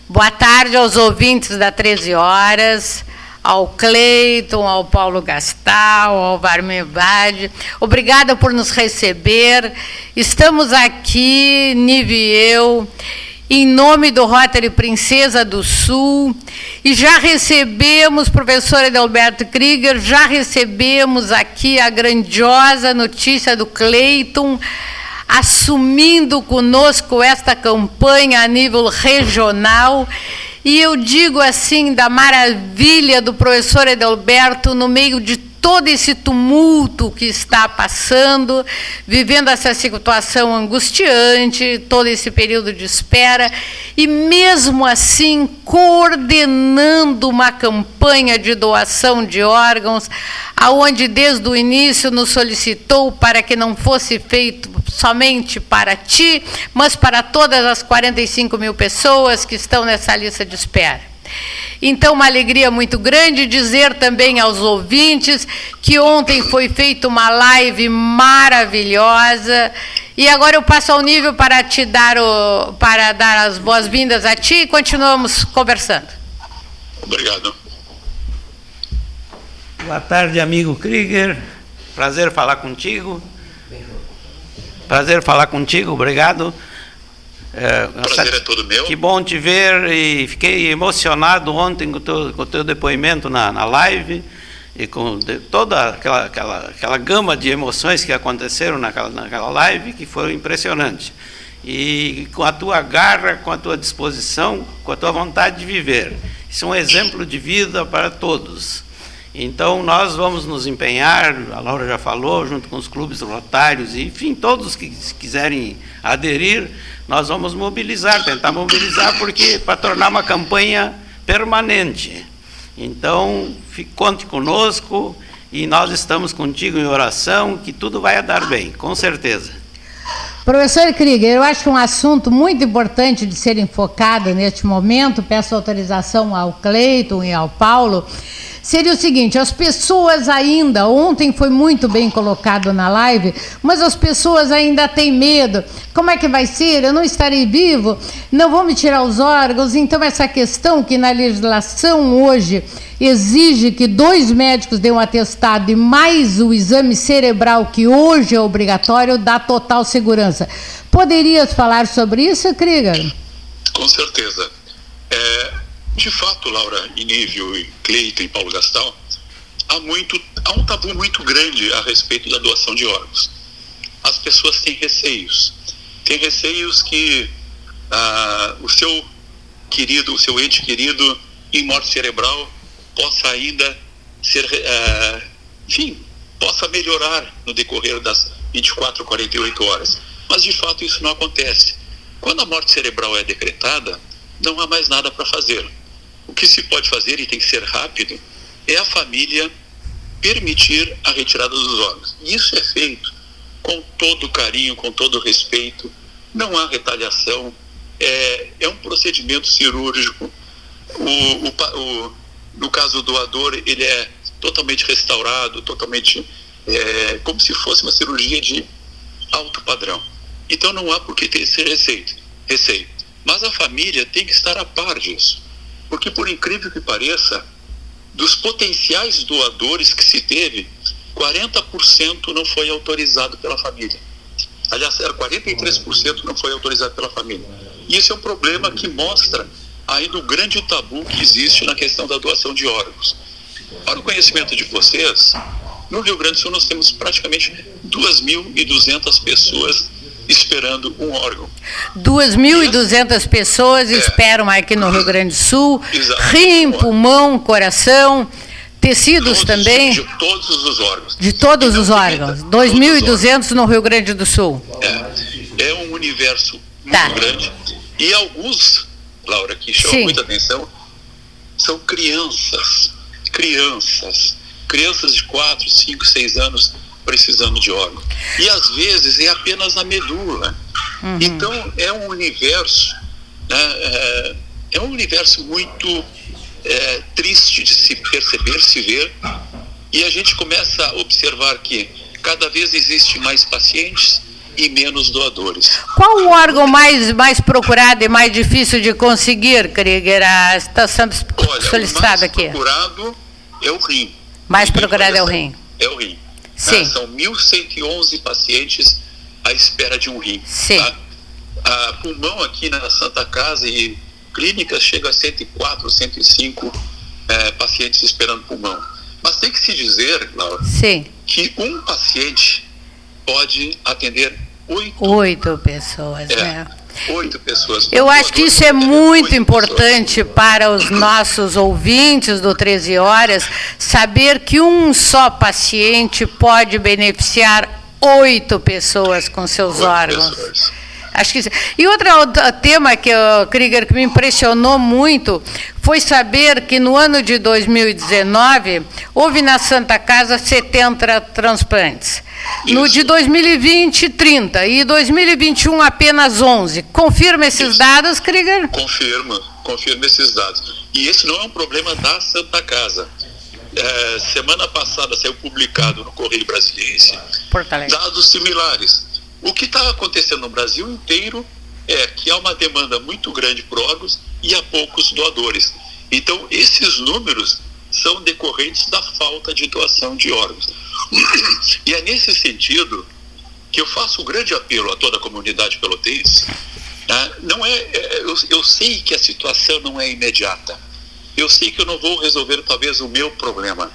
Speaker 10: Boa tarde aos ouvintes da 13 horas, ao Cleiton, ao Paulo Gastal, ao Varmir Bade. Obrigada por nos receber. Estamos aqui, Nive e eu em nome do Rotary Princesa do Sul, e já recebemos, professor Edelberto Krieger, já recebemos aqui a grandiosa notícia do Cleiton, assumindo conosco esta campanha a nível regional. E eu digo assim da maravilha do professor Edelberto no meio de todo esse tumulto que está passando, vivendo essa situação angustiante, todo esse período de espera, e mesmo assim coordenando uma campanha de doação de órgãos, aonde desde o início nos solicitou para que não fosse feito somente para ti, mas para todas as 45 mil pessoas que estão nessa lista de espera. Então, uma alegria muito grande dizer também aos ouvintes que ontem foi feita uma live maravilhosa. E agora eu passo ao nível para te dar o, para dar as boas-vindas a ti e continuamos conversando.
Speaker 9: Obrigado.
Speaker 11: Boa tarde, amigo Krieger. Prazer falar contigo. Prazer falar contigo, obrigado.
Speaker 9: É, o prazer é todo meu.
Speaker 11: Que bom te ver e fiquei emocionado ontem com o teu, com o teu depoimento na, na live e com toda aquela, aquela, aquela gama de emoções que aconteceram naquela, naquela live que foram impressionantes. E com a tua garra, com a tua disposição, com a tua vontade de viver. Isso é um exemplo de vida para todos. Então, nós vamos nos empenhar, a Laura já falou, junto com os clubes rotários, enfim, todos que quiserem aderir, nós vamos mobilizar, tentar mobilizar, porque para tornar uma campanha permanente. Então, fique, conte conosco e nós estamos contigo em oração, que tudo vai dar bem, com certeza.
Speaker 10: Professor Krieger, eu acho um assunto muito importante de ser enfocado neste momento, peço autorização ao Cleiton e ao Paulo, seria o seguinte: as pessoas ainda, ontem foi muito bem colocado na live, mas as pessoas ainda têm medo. Como é que vai ser? Eu não estarei vivo? Não vão me tirar os órgãos? Então, essa questão que na legislação hoje exige que dois médicos dêem um atestado e mais o exame cerebral, que hoje é obrigatório, dá total segurança. Poderias falar sobre isso, Krieger?
Speaker 9: Com certeza. É, de fato, Laura Inível, Cleiton e Paulo Gastal, há, muito, há um tabu muito grande a respeito da doação de órgãos. As pessoas têm receios. Têm receios que ah, o seu querido, o seu ente querido em morte cerebral possa ainda ser, uh, enfim, possa melhorar no decorrer das 24, 48 horas. Mas de fato isso não acontece. Quando a morte cerebral é decretada, não há mais nada para fazer. O que se pode fazer e tem que ser rápido é a família permitir a retirada dos órgãos. E isso é feito com todo carinho, com todo respeito. Não há retaliação. É, é um procedimento cirúrgico. O, o, o, no caso do doador, ele é totalmente restaurado, totalmente é, como se fosse uma cirurgia de alto padrão. Então não há por que ter esse receio. receio. Mas a família tem que estar a par disso. Porque, por incrível que pareça, dos potenciais doadores que se teve, 40% não foi autorizado pela família. Aliás, 43% não foi autorizado pela família. E esse é um problema que mostra ainda o grande tabu que existe na questão da doação de órgãos. Para o conhecimento de vocês, no Rio Grande do Sul nós temos praticamente 2.200 pessoas esperando um órgão.
Speaker 10: 2.200 pessoas é. esperam aqui no Rio Grande do Sul. (laughs) Exato. Rim, pulmão, coração, tecidos
Speaker 9: todos,
Speaker 10: também.
Speaker 9: De todos os órgãos.
Speaker 10: De todos os órgãos. 2.200 no Rio Grande do Sul.
Speaker 9: É, é um universo muito tá. grande. E alguns, Laura, que chamam Sim. muita atenção, são crianças. Crianças. Crianças de 4, 5, 6 anos precisando de órgão. E às vezes é apenas a medula. Uhum. Então é um universo, né, é, é, um universo muito é, triste de se perceber, se ver, e a gente começa a observar que cada vez existe mais pacientes e menos doadores.
Speaker 10: Qual o órgão mais, mais procurado e mais difícil de conseguir, Krieger? Está sendo solicitado aqui.
Speaker 9: O mais procurado é o rim.
Speaker 10: Mais procurado é o rim.
Speaker 9: É o rim. Sim. Né? São 1.111 pacientes à espera de um rim. Sim. Tá? A pulmão aqui na Santa Casa e clínicas chega a 104, 105 é, pacientes esperando pulmão. Mas tem que se dizer, Laura,
Speaker 10: Sim.
Speaker 9: que um paciente pode atender oito,
Speaker 10: oito pessoas. É, né?
Speaker 9: Oito pessoas.
Speaker 10: Eu acho que isso é muito importante pessoas. para os nossos ouvintes do 13 Horas, saber que um só paciente pode beneficiar oito pessoas com seus oito órgãos. Pessoas. Acho que e outro tema que o Krieger que me impressionou muito foi saber que no ano de 2019 houve na Santa Casa 70 transplantes. Isso. No de 2020, 30 e 2021 apenas 11. Confirma esses Isso. dados, Krieger?
Speaker 9: Confirma, confirma esses dados. E esse não é um problema da Santa Casa. É, semana passada saiu publicado no Correio Brasiliense dados similares o que está acontecendo no Brasil inteiro é que há uma demanda muito grande por órgãos e há poucos doadores. Então, esses números são decorrentes da falta de doação de órgãos. (clears throat) E é nesse sentido que eu faço um grande apelo a toda a comunidade pelotense. Né? Não é, é, eu, eu sei que a situação não é imediata. Eu sei que eu não vou resolver talvez o meu problema,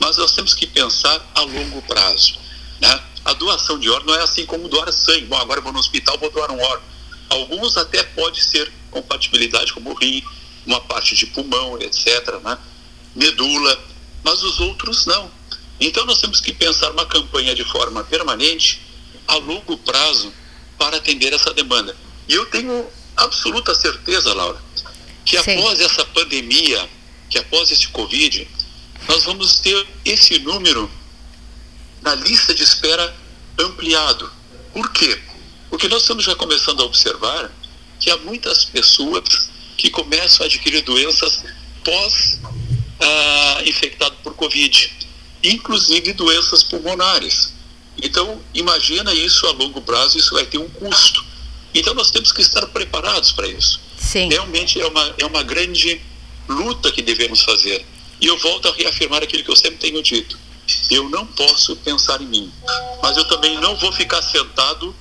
Speaker 9: mas nós temos que pensar a longo prazo. Né? A doação de órgãos não é assim como doar sangue. Bom, agora eu vou no hospital, vou doar um órgão. Alguns até pode ser compatibilidade, como o rim, uma parte de pulmão, etc., né? medula, mas os outros não. Então nós temos que pensar uma campanha de forma permanente, a longo prazo, para atender essa demanda. E eu tenho absoluta certeza, Laura, que Sim. após essa pandemia, que após esse Covid, nós vamos ter esse número na lista de espera ampliado. Por quê? Porque nós estamos já começando a observar que há muitas pessoas que começam a adquirir doenças pós ah, infectado por Covid, inclusive doenças pulmonares. Então, imagina isso a longo prazo, isso vai ter um custo. Então, nós temos que estar preparados para isso.
Speaker 10: Sim.
Speaker 9: Realmente é uma, é uma grande luta que devemos fazer. E eu volto a reafirmar aquilo que eu sempre tenho dito eu não posso pensar em mim. Mas eu também não vou ficar sentado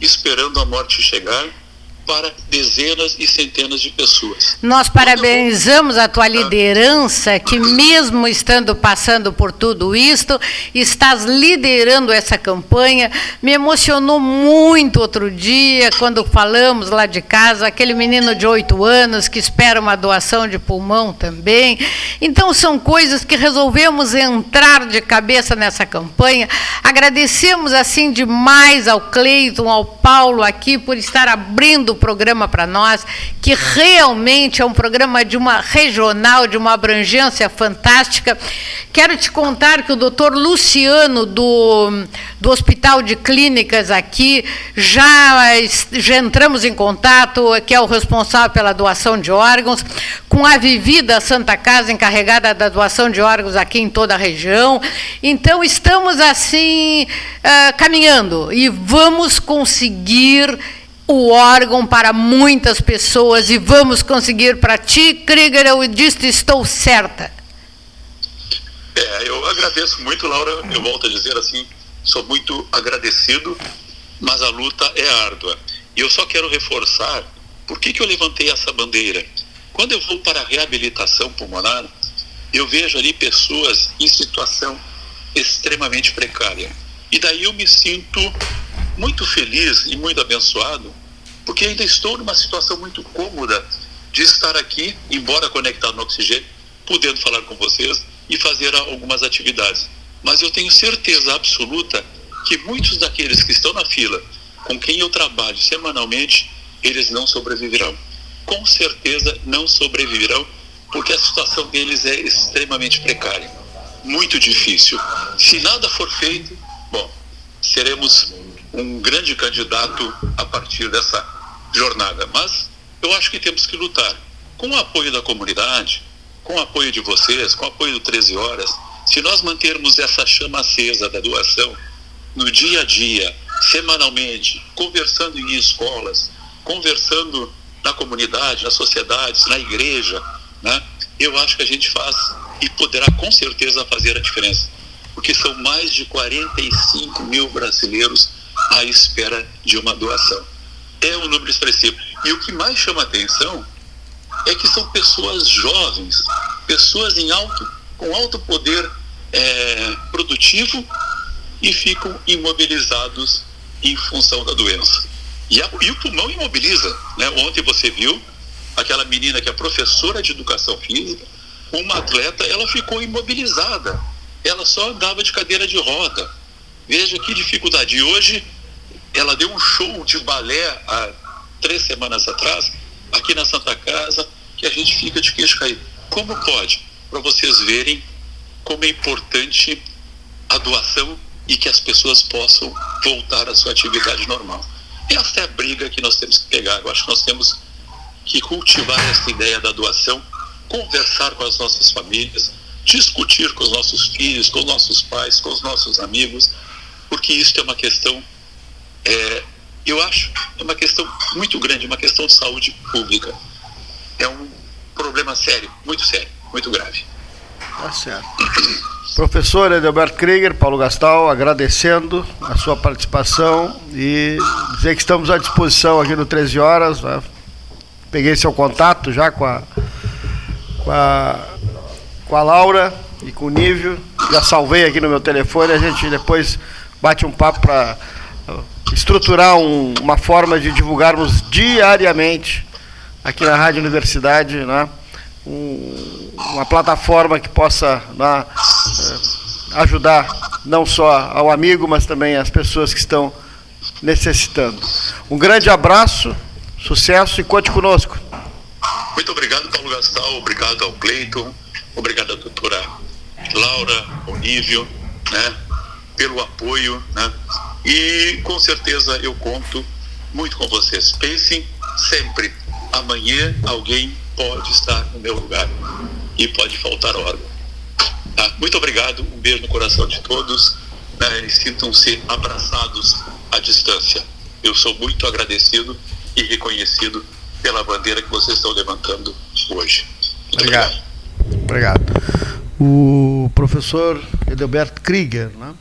Speaker 9: esperando a morte chegar para dezenas e centenas de pessoas.
Speaker 10: Nós parabenizamos a tua liderança, que mesmo estando passando por tudo isto, estás liderando essa campanha. Me emocionou muito outro dia, quando falamos lá de casa, aquele menino de oito anos que espera uma doação de pulmão também. Então, são coisas que resolvemos entrar de cabeça nessa campanha. Agradecemos, assim, demais ao Cleiton, ao Paulo aqui, por estar abrindo o programa para nós, que realmente é um programa de uma regional, de uma abrangência fantástica. Quero te contar que o doutor Luciano, do, do Hospital de Clínicas aqui, já, já entramos em contato, que é o responsável pela doação de órgãos, com a Vivida Santa Casa, encarregada da doação de órgãos aqui em toda a região. Então, estamos assim, uh, caminhando e vamos conseguir o órgão para muitas pessoas e vamos conseguir para ti, Krieger, eu disse, estou certa.
Speaker 9: É, eu agradeço muito, Laura, eu volto a dizer assim, sou muito agradecido, mas a luta é árdua. E eu só quero reforçar por que, que eu levantei essa bandeira. Quando eu vou para a reabilitação pulmonar, eu vejo ali pessoas em situação extremamente precária. E daí eu me sinto muito feliz e muito abençoado porque ainda estou numa situação muito cômoda de estar aqui, embora conectado no oxigênio, podendo falar com vocês e fazer algumas atividades. Mas eu tenho certeza absoluta que muitos daqueles que estão na fila, com quem eu trabalho semanalmente, eles não sobreviverão. Com certeza não sobreviverão, porque a situação deles é extremamente precária, muito difícil. Se nada for feito, bom, seremos um grande candidato a partir dessa jornada. Mas eu acho que temos que lutar com o apoio da comunidade, com o apoio de vocês, com o apoio do 13 Horas. Se nós mantermos essa chama acesa da doação no dia a dia, semanalmente, conversando em escolas, conversando na comunidade, nas sociedades, na igreja, né? eu acho que a gente faz e poderá com certeza fazer a diferença. Porque são mais de 45 mil brasileiros à espera de uma doação. É um número expressivo. E o que mais chama atenção é que são pessoas jovens, pessoas em alto, com alto poder é, produtivo e ficam imobilizados em função da doença. E, a, e o pulmão imobiliza. Né? Ontem você viu aquela menina que é professora de educação física, uma atleta, ela ficou imobilizada. Ela só andava de cadeira de roda. Veja que dificuldade. E hoje ela deu um show de balé há três semanas atrás, aqui na Santa Casa, que a gente fica de queixo caído. Como pode? Para vocês verem como é importante a doação e que as pessoas possam voltar à sua atividade normal. Essa é a briga que nós temos que pegar. Eu acho que nós temos que cultivar essa ideia da doação, conversar com as nossas famílias, discutir com os nossos filhos, com os nossos pais, com os nossos amigos, porque isso é uma questão é, eu acho é uma questão muito grande, uma questão de saúde pública. É um problema sério, muito sério, muito grave.
Speaker 2: Tá certo. Professor Edelberto Krieger, Paulo Gastal, agradecendo a sua participação e dizer que estamos à disposição aqui no 13 Horas. Né? Peguei seu contato já com a, com a, com a Laura e com o Nívio. Já salvei aqui no meu telefone. A gente depois bate um papo para estruturar um, uma forma de divulgarmos diariamente aqui na Rádio Universidade, né? Um, uma plataforma que possa né, eh, ajudar não só ao amigo, mas também as pessoas que estão necessitando. Um grande abraço, sucesso e conte conosco.
Speaker 9: Muito obrigado, Paulo Gastal, obrigado ao Cleiton, obrigado à doutora Laura, ao Nívio, né, pelo apoio, né, e com certeza eu conto muito com vocês. Pensem sempre, amanhã alguém pode estar no meu lugar e pode faltar órgão. Tá? Muito obrigado, um beijo no coração de todos né? sintam-se abraçados à distância. Eu sou muito agradecido e reconhecido pela bandeira que vocês estão levantando hoje.
Speaker 2: Muito obrigado. Obrigado. obrigado. O professor Edelberto Krieger, né?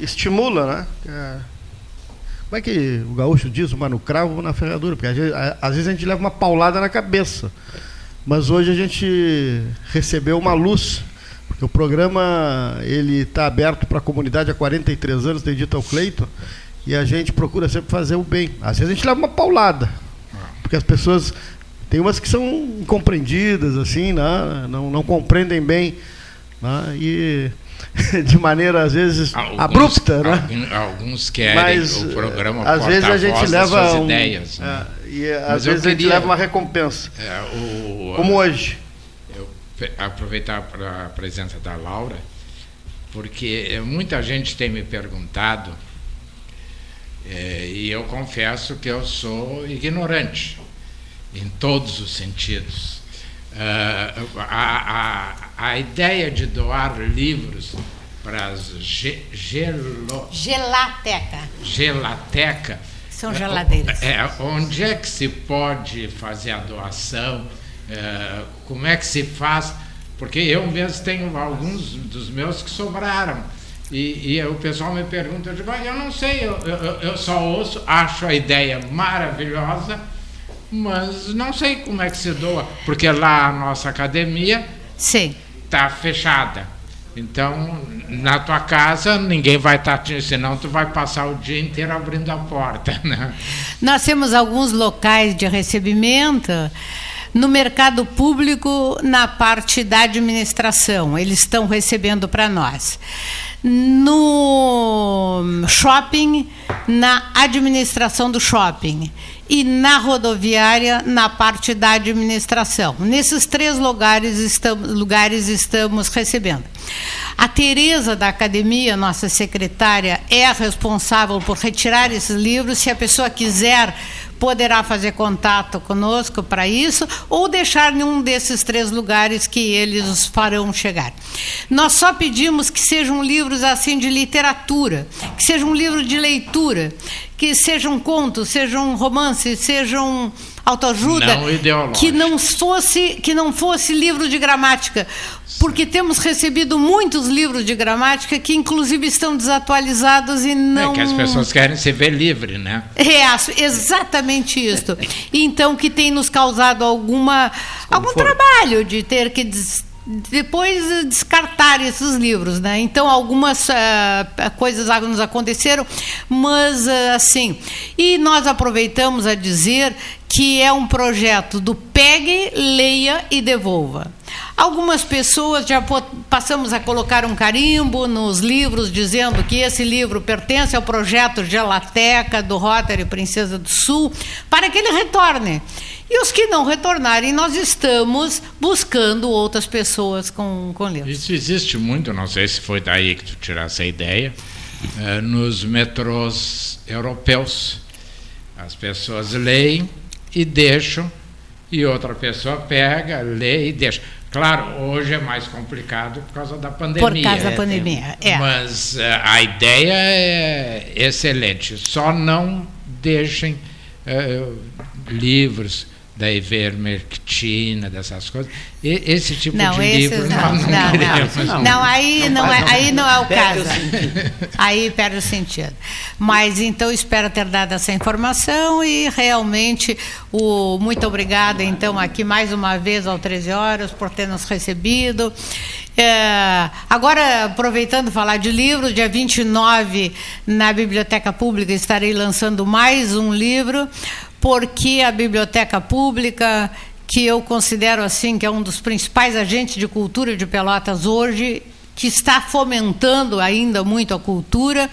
Speaker 2: Estimula, né? É, como é que o gaúcho diz, uma no cravo na ferradura? Porque às vezes, às vezes a gente leva uma paulada na cabeça. Mas hoje a gente recebeu uma luz, porque o programa ele está aberto para a comunidade há 43 anos, tem dito ao Cleiton, e a gente procura sempre fazer o bem. Às vezes a gente leva uma paulada, porque as pessoas tem umas que são incompreendidas, assim, né? não, não compreendem bem. Né? E (laughs) de maneira às vezes alguns, abrupta,
Speaker 12: né? Alguns querem Mas, o programa às vezes a gente
Speaker 2: leva
Speaker 12: um, ideias, né?
Speaker 2: é, e às vezes queria, a gente leva uma recompensa.
Speaker 12: É, o,
Speaker 2: como hoje.
Speaker 12: Eu aproveitar para a presença da Laura, porque muita gente tem me perguntado é, e eu confesso que eu sou ignorante em todos os sentidos. Uh, a, a, a ideia de doar livros para as ge, gelo,
Speaker 10: gelateca.
Speaker 12: Gelateca.
Speaker 10: São geladeiras.
Speaker 12: É, onde é que se pode fazer a doação? É, como é que se faz? Porque eu mesmo tenho alguns dos meus que sobraram. E, e o pessoal me pergunta, eu digo, eu não sei, eu, eu, eu só ouço, acho a ideia maravilhosa, mas não sei como é que se doa, porque lá a nossa academia está fechada. Então, na tua casa, ninguém vai estar tá te senão tu vai passar o dia inteiro abrindo a porta. (laughs) Né?
Speaker 10: Nós temos alguns locais de recebimento no mercado público, na parte da administração, eles estão recebendo para nós. No shopping, na administração do shopping e na rodoviária na parte da administração. Nesses três lugares estamos, lugares estamos recebendo. A Tereza da academia, nossa secretária, é responsável por retirar esses livros. Se a pessoa quiser, poderá fazer contato conosco para isso ou deixar em um desses três lugares que eles os farão chegar. Nós só pedimos que sejam livros assim de literatura, que sejam um livro de leitura, que sejam contos, sejam romances, sejam autoajuda,
Speaker 12: não
Speaker 10: que não fosse que não fosse livro de gramática, porque temos recebido muitos livros de gramática que inclusive estão desatualizados e não
Speaker 12: é que as pessoas querem se ver livre, né?
Speaker 10: É exatamente isso. Então que tem nos causado alguma algum trabalho de ter que depois descartar esses livros, né? Então algumas uh, coisas nos aconteceram, mas uh, assim, e nós aproveitamos a dizer que é um projeto do pegue, leia e devolva. Algumas pessoas já passamos a colocar um carimbo nos livros dizendo que esse livro pertence ao projeto Gelateca do Rotary Princesa do Sul, para que ele retorne. E os que não retornarem, nós estamos buscando outras pessoas com, com livros.
Speaker 12: Isso existe muito, não sei se foi daí que tu tirasse a ideia, é, nos metrôs europeus. As pessoas leem e deixam, e outra pessoa pega, lê e deixa. Claro, hoje é mais complicado por causa da pandemia.
Speaker 10: Por causa da pandemia, é.
Speaker 12: Mas uh, a ideia é excelente. Só não deixem uh, livros da ivermectina, dessas coisas. E, esse tipo
Speaker 10: não,
Speaker 12: de livro
Speaker 10: não,
Speaker 12: nós não,
Speaker 10: não
Speaker 12: queremos.
Speaker 10: Não, não, aí não, é, aí não é o caso. aí perde o sentido. Mas então espero ter dado essa informação e realmente o muito obrigada então aqui mais uma vez ao 13 horas por ter nos recebido. É, agora, aproveitando falar de livro, dia 29 na Biblioteca Pública estarei lançando mais um livro porque a biblioteca pública, que eu considero assim que é um dos principais agentes de cultura de Pelotas hoje, que está fomentando ainda muito a cultura,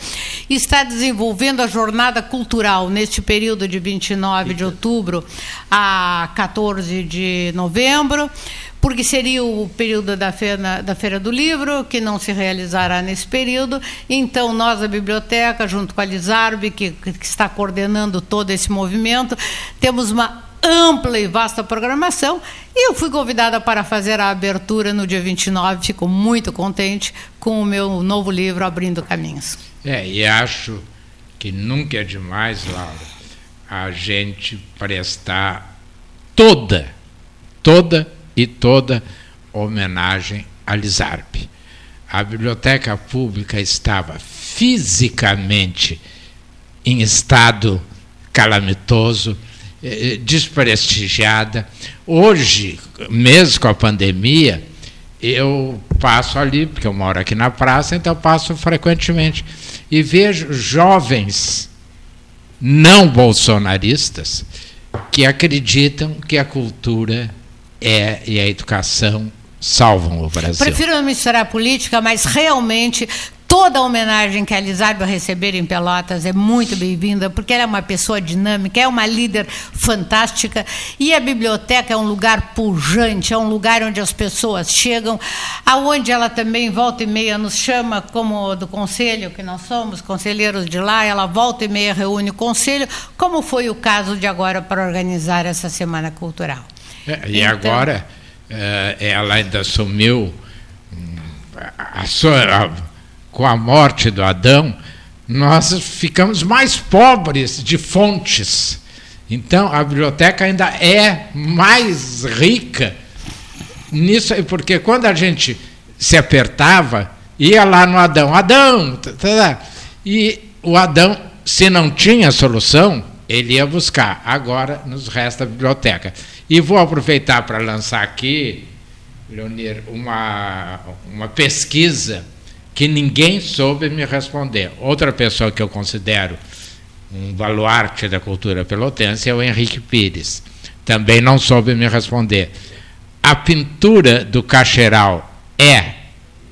Speaker 10: está desenvolvendo a jornada cultural neste período de 29 de outubro a 14 de novembro porque seria o período da feira, da feira do Livro, que não se realizará nesse período. Então, nós, a biblioteca, junto com a Lizarbe, que, que está coordenando todo esse movimento, temos uma ampla e vasta programação. E eu fui convidada para fazer a abertura no dia 29. Fico muito contente com o meu novo livro, Abrindo Caminhos.
Speaker 12: É, e acho que nunca é demais, Laura, a gente prestar toda, toda e toda homenagem a A biblioteca pública estava fisicamente em estado calamitoso, eh, desprestigiada. Hoje, mesmo com a pandemia, eu passo ali, porque eu moro aqui na praça, então passo frequentemente, e vejo jovens não bolsonaristas que acreditam que a cultura é e a educação salvam o Brasil.
Speaker 10: Prefiro não misturar política, mas realmente toda a homenagem que a Elisabeth vai receber em Pelotas é muito bem-vinda, porque ela é uma pessoa dinâmica, é uma líder fantástica e a biblioteca é um lugar pujante, é um lugar onde as pessoas chegam, aonde ela também volta e meia nos chama como do conselho que nós somos, conselheiros de lá, ela volta e meia reúne o conselho, como foi o caso de agora para organizar essa semana cultural.
Speaker 12: É, e então, agora eh, ela ainda assumiu hum, a sua com a morte do Adão, nós ficamos mais pobres de fontes. Então, a biblioteca ainda é mais rica nisso, porque quando a gente se apertava, ia lá no Adão, Adão, tá, tá, tá. e o Adão, se não tinha solução, ele ia buscar. Agora nos resta a biblioteca. E vou aproveitar para lançar aqui, Leonir, uma, uma pesquisa que ninguém soube me responder. Outra pessoa que eu considero um baluarte da cultura pelotense é o Henrique Pires. Também não soube me responder. A pintura do Cacheral é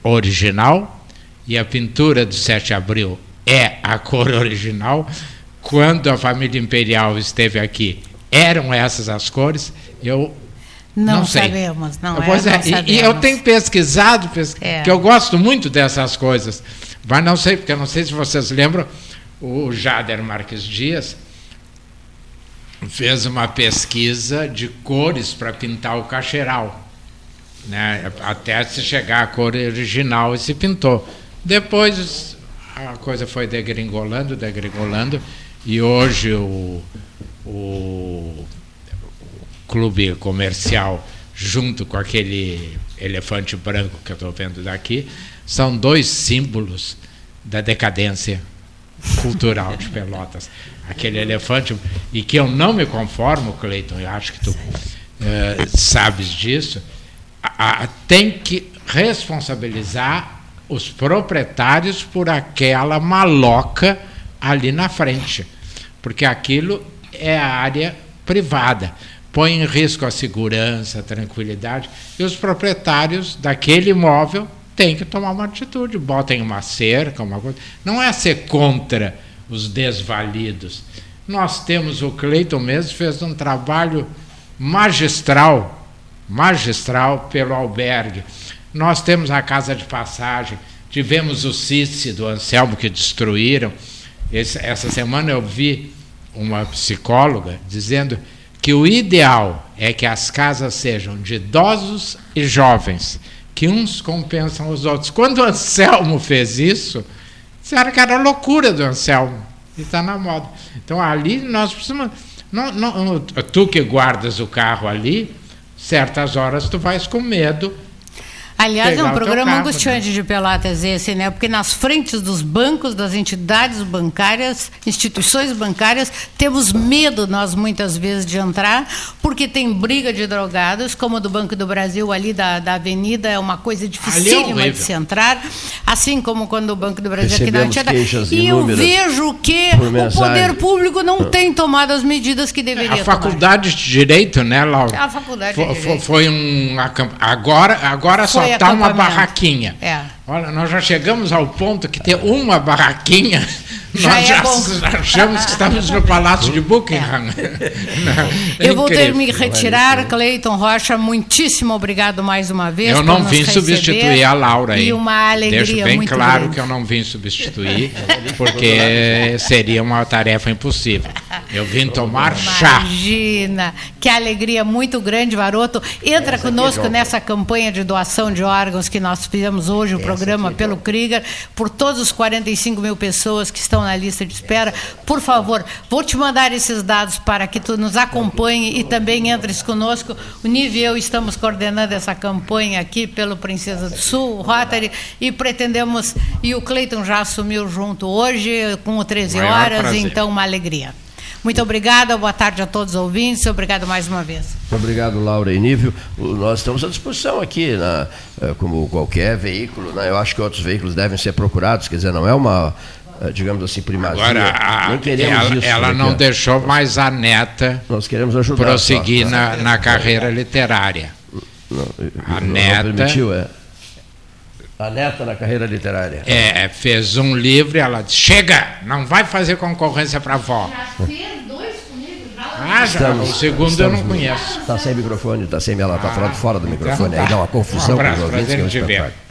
Speaker 12: original e a pintura do 7 de abril é a cor original. Quando a família imperial esteve aqui, eram essas as cores. Eu
Speaker 10: não, não sabemos, não
Speaker 12: pois
Speaker 10: é.
Speaker 12: é não e, eu tenho pesquisado, pesquis, é. que eu gosto muito dessas coisas. Mas não sei, porque eu não sei se vocês lembram, o Jader Marques Dias fez uma pesquisa de cores para pintar o cacheral. Né? Até se chegar à cor original e se pintou. Depois a coisa foi degringolando, degringolando, e hoje o, o clube comercial junto com aquele elefante branco que eu estou vendo daqui, são dois símbolos da decadência cultural de Pelotas. Aquele elefante, e que eu não me conformo, Cleiton, eu acho que tu uh, sabes disso, a, a, tem que responsabilizar os proprietários por aquela maloca ali na frente, porque aquilo é a área privada põe em risco a segurança, a tranquilidade, e os proprietários daquele imóvel têm que tomar uma atitude, botem uma cerca, uma coisa. Não é ser contra os desvalidos. Nós temos, o Cleiton mesmo fez um trabalho magistral, magistral pelo albergue. Nós temos a casa de passagem, tivemos o CICE do Anselmo que destruíram. Esse, essa semana eu vi uma psicóloga dizendo que o ideal é que as casas sejam de idosos e jovens, que uns compensam os outros. Quando o Anselmo fez isso, disseram que era loucura do Anselmo, e está na moda. Então ali nós precisamos. Não, não, tu que guardas o carro ali, certas horas tu vais com medo
Speaker 10: Aliás, é um programa carro, angustiante né? de Pelotas esse, né? Porque nas frentes dos bancos, das entidades bancárias, instituições bancárias, temos medo nós muitas vezes de entrar, porque tem briga de drogados, como do Banco do Brasil ali da, da Avenida, é uma coisa dificílima é de se entrar, assim como quando o Banco do Brasil
Speaker 1: Recebemos
Speaker 10: aqui na. E eu vejo que o poder público não tem tomado as medidas que deveria
Speaker 12: A faculdade
Speaker 10: tomar.
Speaker 12: de Direito, né, Laura?
Speaker 10: A faculdade
Speaker 12: foi,
Speaker 10: de Direito.
Speaker 12: Foi um... Agora, agora só está uma barraquinha.
Speaker 10: É.
Speaker 12: Olha, nós já chegamos ao ponto que ter uma barraquinha, já nós é já bom. (laughs) achamos que estamos no Palácio de Buckingham.
Speaker 10: É. (laughs) Eu vou ter que me retirar, Cleiton Rocha, muitíssimo obrigado mais uma vez.
Speaker 12: Eu não vim substituir a Laura aí.
Speaker 10: E uma alegria
Speaker 12: Deixo bem
Speaker 10: muito
Speaker 12: claro
Speaker 10: grande.
Speaker 12: que eu não vim substituir, porque seria uma tarefa impossível. Eu vim tomar chá.
Speaker 10: Imagina, que alegria muito grande, Varoto. Entra Essa conosco nessa campanha de doação de órgãos que nós fizemos hoje, o Essa programa pelo Krieger, por todos os 45 mil pessoas que estão na lista de espera. Por favor, vou te mandar esses dados para que tu nos acompanhe e também entres conosco. O Nive e eu estamos coordenando essa campanha aqui pelo Princesa do Sul, o Rotary, e pretendemos, e o Cleiton já assumiu junto hoje, com o 13 Maior horas, então uma alegria. Muito obrigada, boa tarde a todos os ouvintes, obrigado mais uma vez.
Speaker 1: Muito obrigado, Laura e Nível. Nós estamos à disposição aqui, na, eh, como qualquer veículo, né? eu acho que outros veículos devem ser procurados, quer dizer, não é uma, digamos assim, primazia.
Speaker 12: Agora, a, ela, isso, ela não deixou mais a neta
Speaker 1: Nós queremos ajudar,
Speaker 12: prosseguir só. na, na carreira literária.
Speaker 1: Não, a não neta... Permitiu, é. A neta na carreira literária.
Speaker 12: É, fez um livro e ela disse, chega, não vai fazer concorrência para a avó. Já fez dois já. Ah, já, estamos, o segundo eu não conheço.
Speaker 1: Está sem microfone, está sem, ela está ah, falando fora do então microfone, então, aí dá uma confusão um abraço, com os ouvintes. Que é um,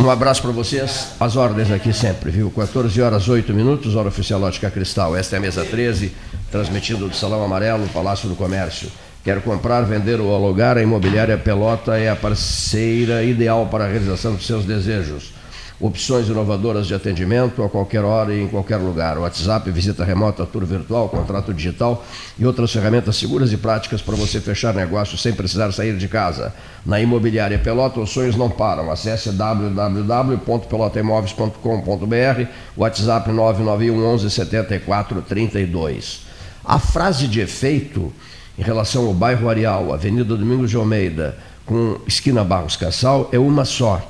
Speaker 1: um abraço para vocês, as ordens aqui sempre, viu? 14 horas 8 minutos, hora oficial Ótica Cristal. Esta é a mesa 13, transmitindo do Salão Amarelo, Palácio do Comércio. Quer comprar, vender ou alugar, a Imobiliária Pelota é a parceira ideal para a realização dos seus desejos. Opções inovadoras de atendimento a qualquer hora e em qualquer lugar. WhatsApp, visita remota, tour virtual, contrato digital e outras ferramentas seguras e práticas para você fechar negócio sem precisar sair de casa. Na Imobiliária Pelota, os sonhos não param. Acesse www.pelotaimoveis.com.br, WhatsApp 991 11 74 32. A frase de efeito em relação ao bairro Areal, Avenida Domingos de Almeida, com esquina Barros Cassal, é uma só.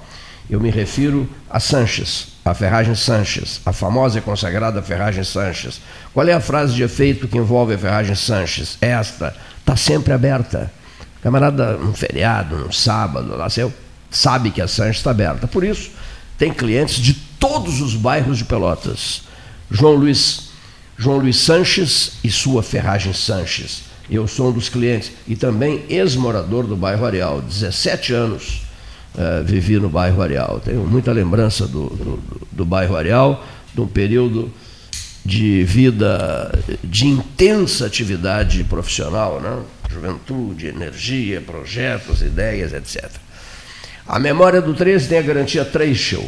Speaker 1: Eu me refiro a Sanches, a Ferragem Sanches, a famosa e consagrada Ferragem Sanches. Qual é a frase de efeito que envolve a Ferragem Sanches? Esta, está sempre aberta. Camarada, um feriado, um sábado, lá seu, sabe que a Sanches está aberta. Por isso, tem clientes de todos os bairros de Pelotas. João Luiz, João Luiz Sanches e sua Ferragem Sanches. Eu sou um dos clientes e também ex-morador do bairro Areal, 17 anos uh, vivi no bairro Areal. Tenho muita lembrança do, do, do bairro Areal, de um período de vida, de intensa atividade profissional, né? juventude, energia, projetos, ideias, etc. A memória do 13 tem a garantia Treishel.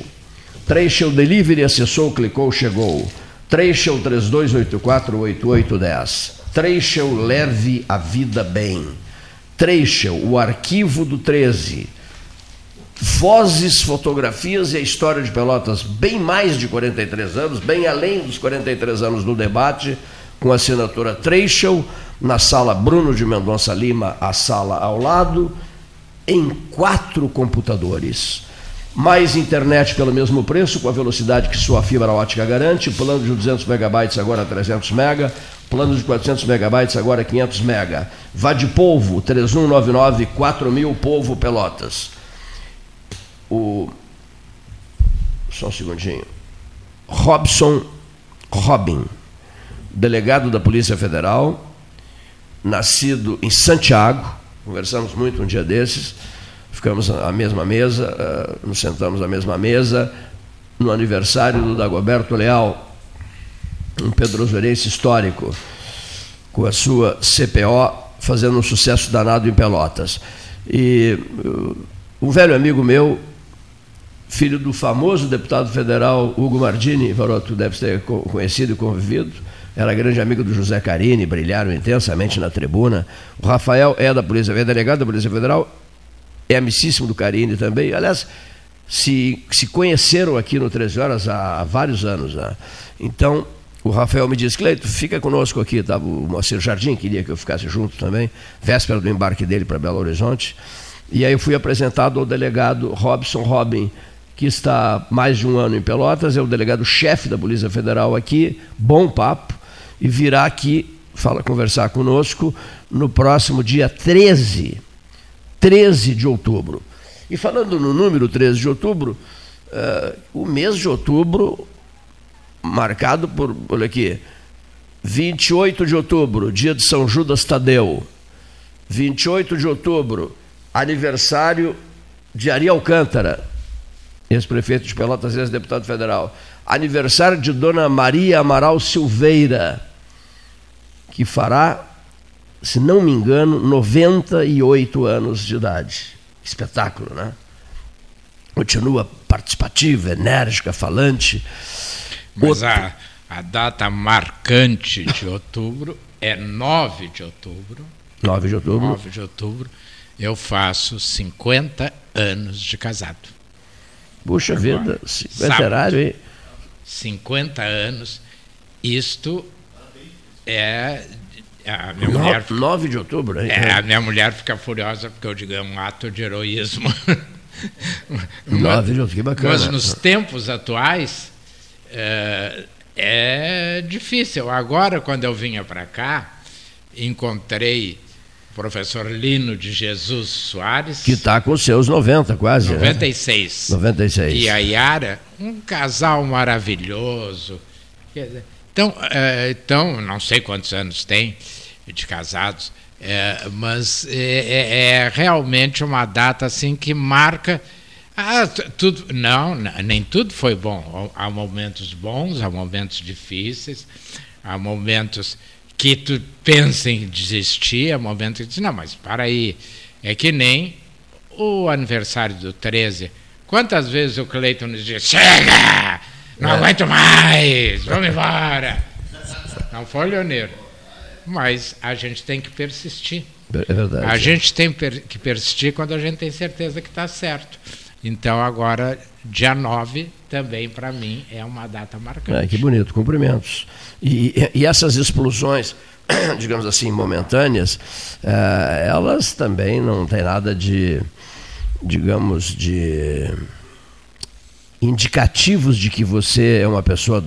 Speaker 1: Treishel Delivery acessou, clicou, chegou. Treishel 3284 8810. Treichel Leve a Vida Bem. Treichel, o arquivo do 13. Vozes, fotografias e a história de Pelotas, bem mais de 43 anos, bem além dos 43 anos do debate, com a assinatura Treichel, na sala Bruno de Mendonça Lima, a sala ao lado, em quatro computadores. Mais internet pelo mesmo preço, com a velocidade que sua fibra ótica garante, plano de 200 megabytes agora 300 mega, Plano de 400 megabytes, agora 500 mega. Vá de Polvo, 3199 4000 Polvo Pelotas. O... Só um segundinho. Robson Robin, delegado da Polícia Federal, nascido em Santiago, conversamos muito um dia desses, ficamos à mesma mesa, uh, nos sentamos à mesma mesa, no aniversário do Dagoberto Leal, um pedrosorense histórico, com a sua CPO fazendo um sucesso danado em Pelotas. E uh, um velho amigo meu, filho do famoso deputado federal Hugo Mardini, Varoto deve ter conhecido e convivido, era grande amigo do José Carini, brilharam intensamente na tribuna. O Rafael é da Polícia é delegado da Polícia Federal, é amicíssimo do Carini também. Aliás, se, se conheceram aqui no 13 Horas há, há vários anos. Né? Então, o Rafael me disse, Cleito, fica conosco aqui, tá? o Moacir Jardim queria que eu ficasse junto também, véspera do embarque dele para Belo Horizonte. E aí eu fui apresentado ao delegado Robson Robin, que está mais de um ano em Pelotas, é o delegado-chefe da Polícia Federal aqui, bom papo, e virá aqui fala, conversar conosco no próximo dia 13, 13 de outubro. E falando no número 13 de outubro, uh, o mês de outubro marcado por, olha aqui, 28 de outubro, dia de São Judas Tadeu. 28 de outubro, aniversário de Ari Alcântara, ex-prefeito de Pelotas, ex-deputado federal. Aniversário de Dona Maria Amaral Silveira, que fará, se não me engano, 98 anos de idade. Espetáculo, né? Continua participativa, enérgica, falante.
Speaker 12: Mas a, a data marcante de outubro é 9 de outubro.
Speaker 1: 9 de outubro.
Speaker 12: 9 de outubro. Eu faço 50 anos de casado.
Speaker 1: Puxa vida, cinquentenário, hein?
Speaker 12: 50 anos. Isto é. A minha
Speaker 1: no,
Speaker 12: mulher,
Speaker 1: 9 de outubro, hein?
Speaker 12: É, a minha mulher fica furiosa porque eu digo é um ato de heroísmo. (laughs)
Speaker 1: 9 de outubro, que bacana.
Speaker 12: Mas nos tempos atuais é, é difícil. Agora, quando eu vinha para cá, encontrei professor Lino de Jesus Soares.
Speaker 1: Que está com seus 90 quase.
Speaker 12: 96.
Speaker 1: Né? 96.
Speaker 12: E a Yara, um casal maravilhoso. Então, é, então, não sei quantos anos tem de casados, é, mas é, é, realmente uma data assim que marca. Ah, tudo, não, nem tudo foi bom. Há momentos bons, há momentos difíceis, há momentos que tu pensa em desistir, há momentos que diz, não, mas para aí, é que nem o aniversário do 13. Quantas vezes o Cleiton nos diz, chega! Não é. aguento mais, vamos embora. Não foi leoneiro. Mas a gente tem que persistir.
Speaker 1: É verdade.
Speaker 12: A gente tem que persistir quando a gente tem certeza que está certo. Então, agora, dia 9, também para mim é uma data marcante.
Speaker 1: É, que bonito, cumprimentos. E, e, essas explosões, (clears throat) digamos assim, momentâneas, é, elas também não têm nada de, digamos, de indicativos de que você é uma pessoa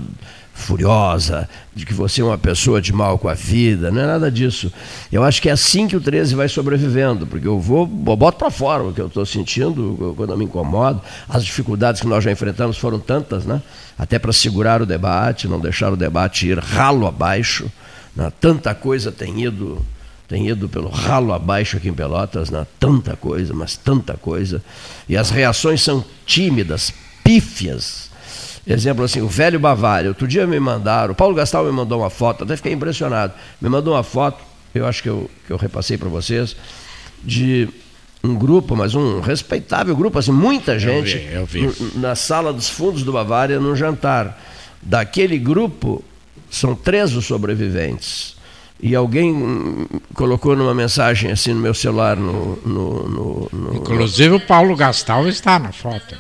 Speaker 1: furiosa, de que você é uma pessoa de mal com a vida, não é nada disso. Eu acho que é assim que o 13 vai sobrevivendo, porque eu vou, eu boto para fora o que eu estou sentindo quando eu me incomodo. As dificuldades que nós já enfrentamos foram tantas, né? até para segurar o debate, não deixar o debate ir ralo abaixo. Né? Tanta coisa tem ido, tem ido pelo ralo abaixo aqui em Pelotas, né? tanta coisa, mas tanta coisa. E as reações são tímidas, pífias Exemplo assim, o velho Bavária. Outro dia me mandaram, o Paulo Gastal me mandou uma foto, até fiquei impressionado. Me mandou uma foto, eu acho que eu, que eu repassei para vocês, de um grupo, mas um respeitável grupo, assim, muita gente,
Speaker 12: eu vi, eu vi.
Speaker 1: na sala dos fundos do Bavária, num jantar. Daquele grupo, são três os sobreviventes. E alguém colocou numa mensagem assim no meu celular. No, no, no, no
Speaker 12: Inclusive o Paulo Gastal está na foto.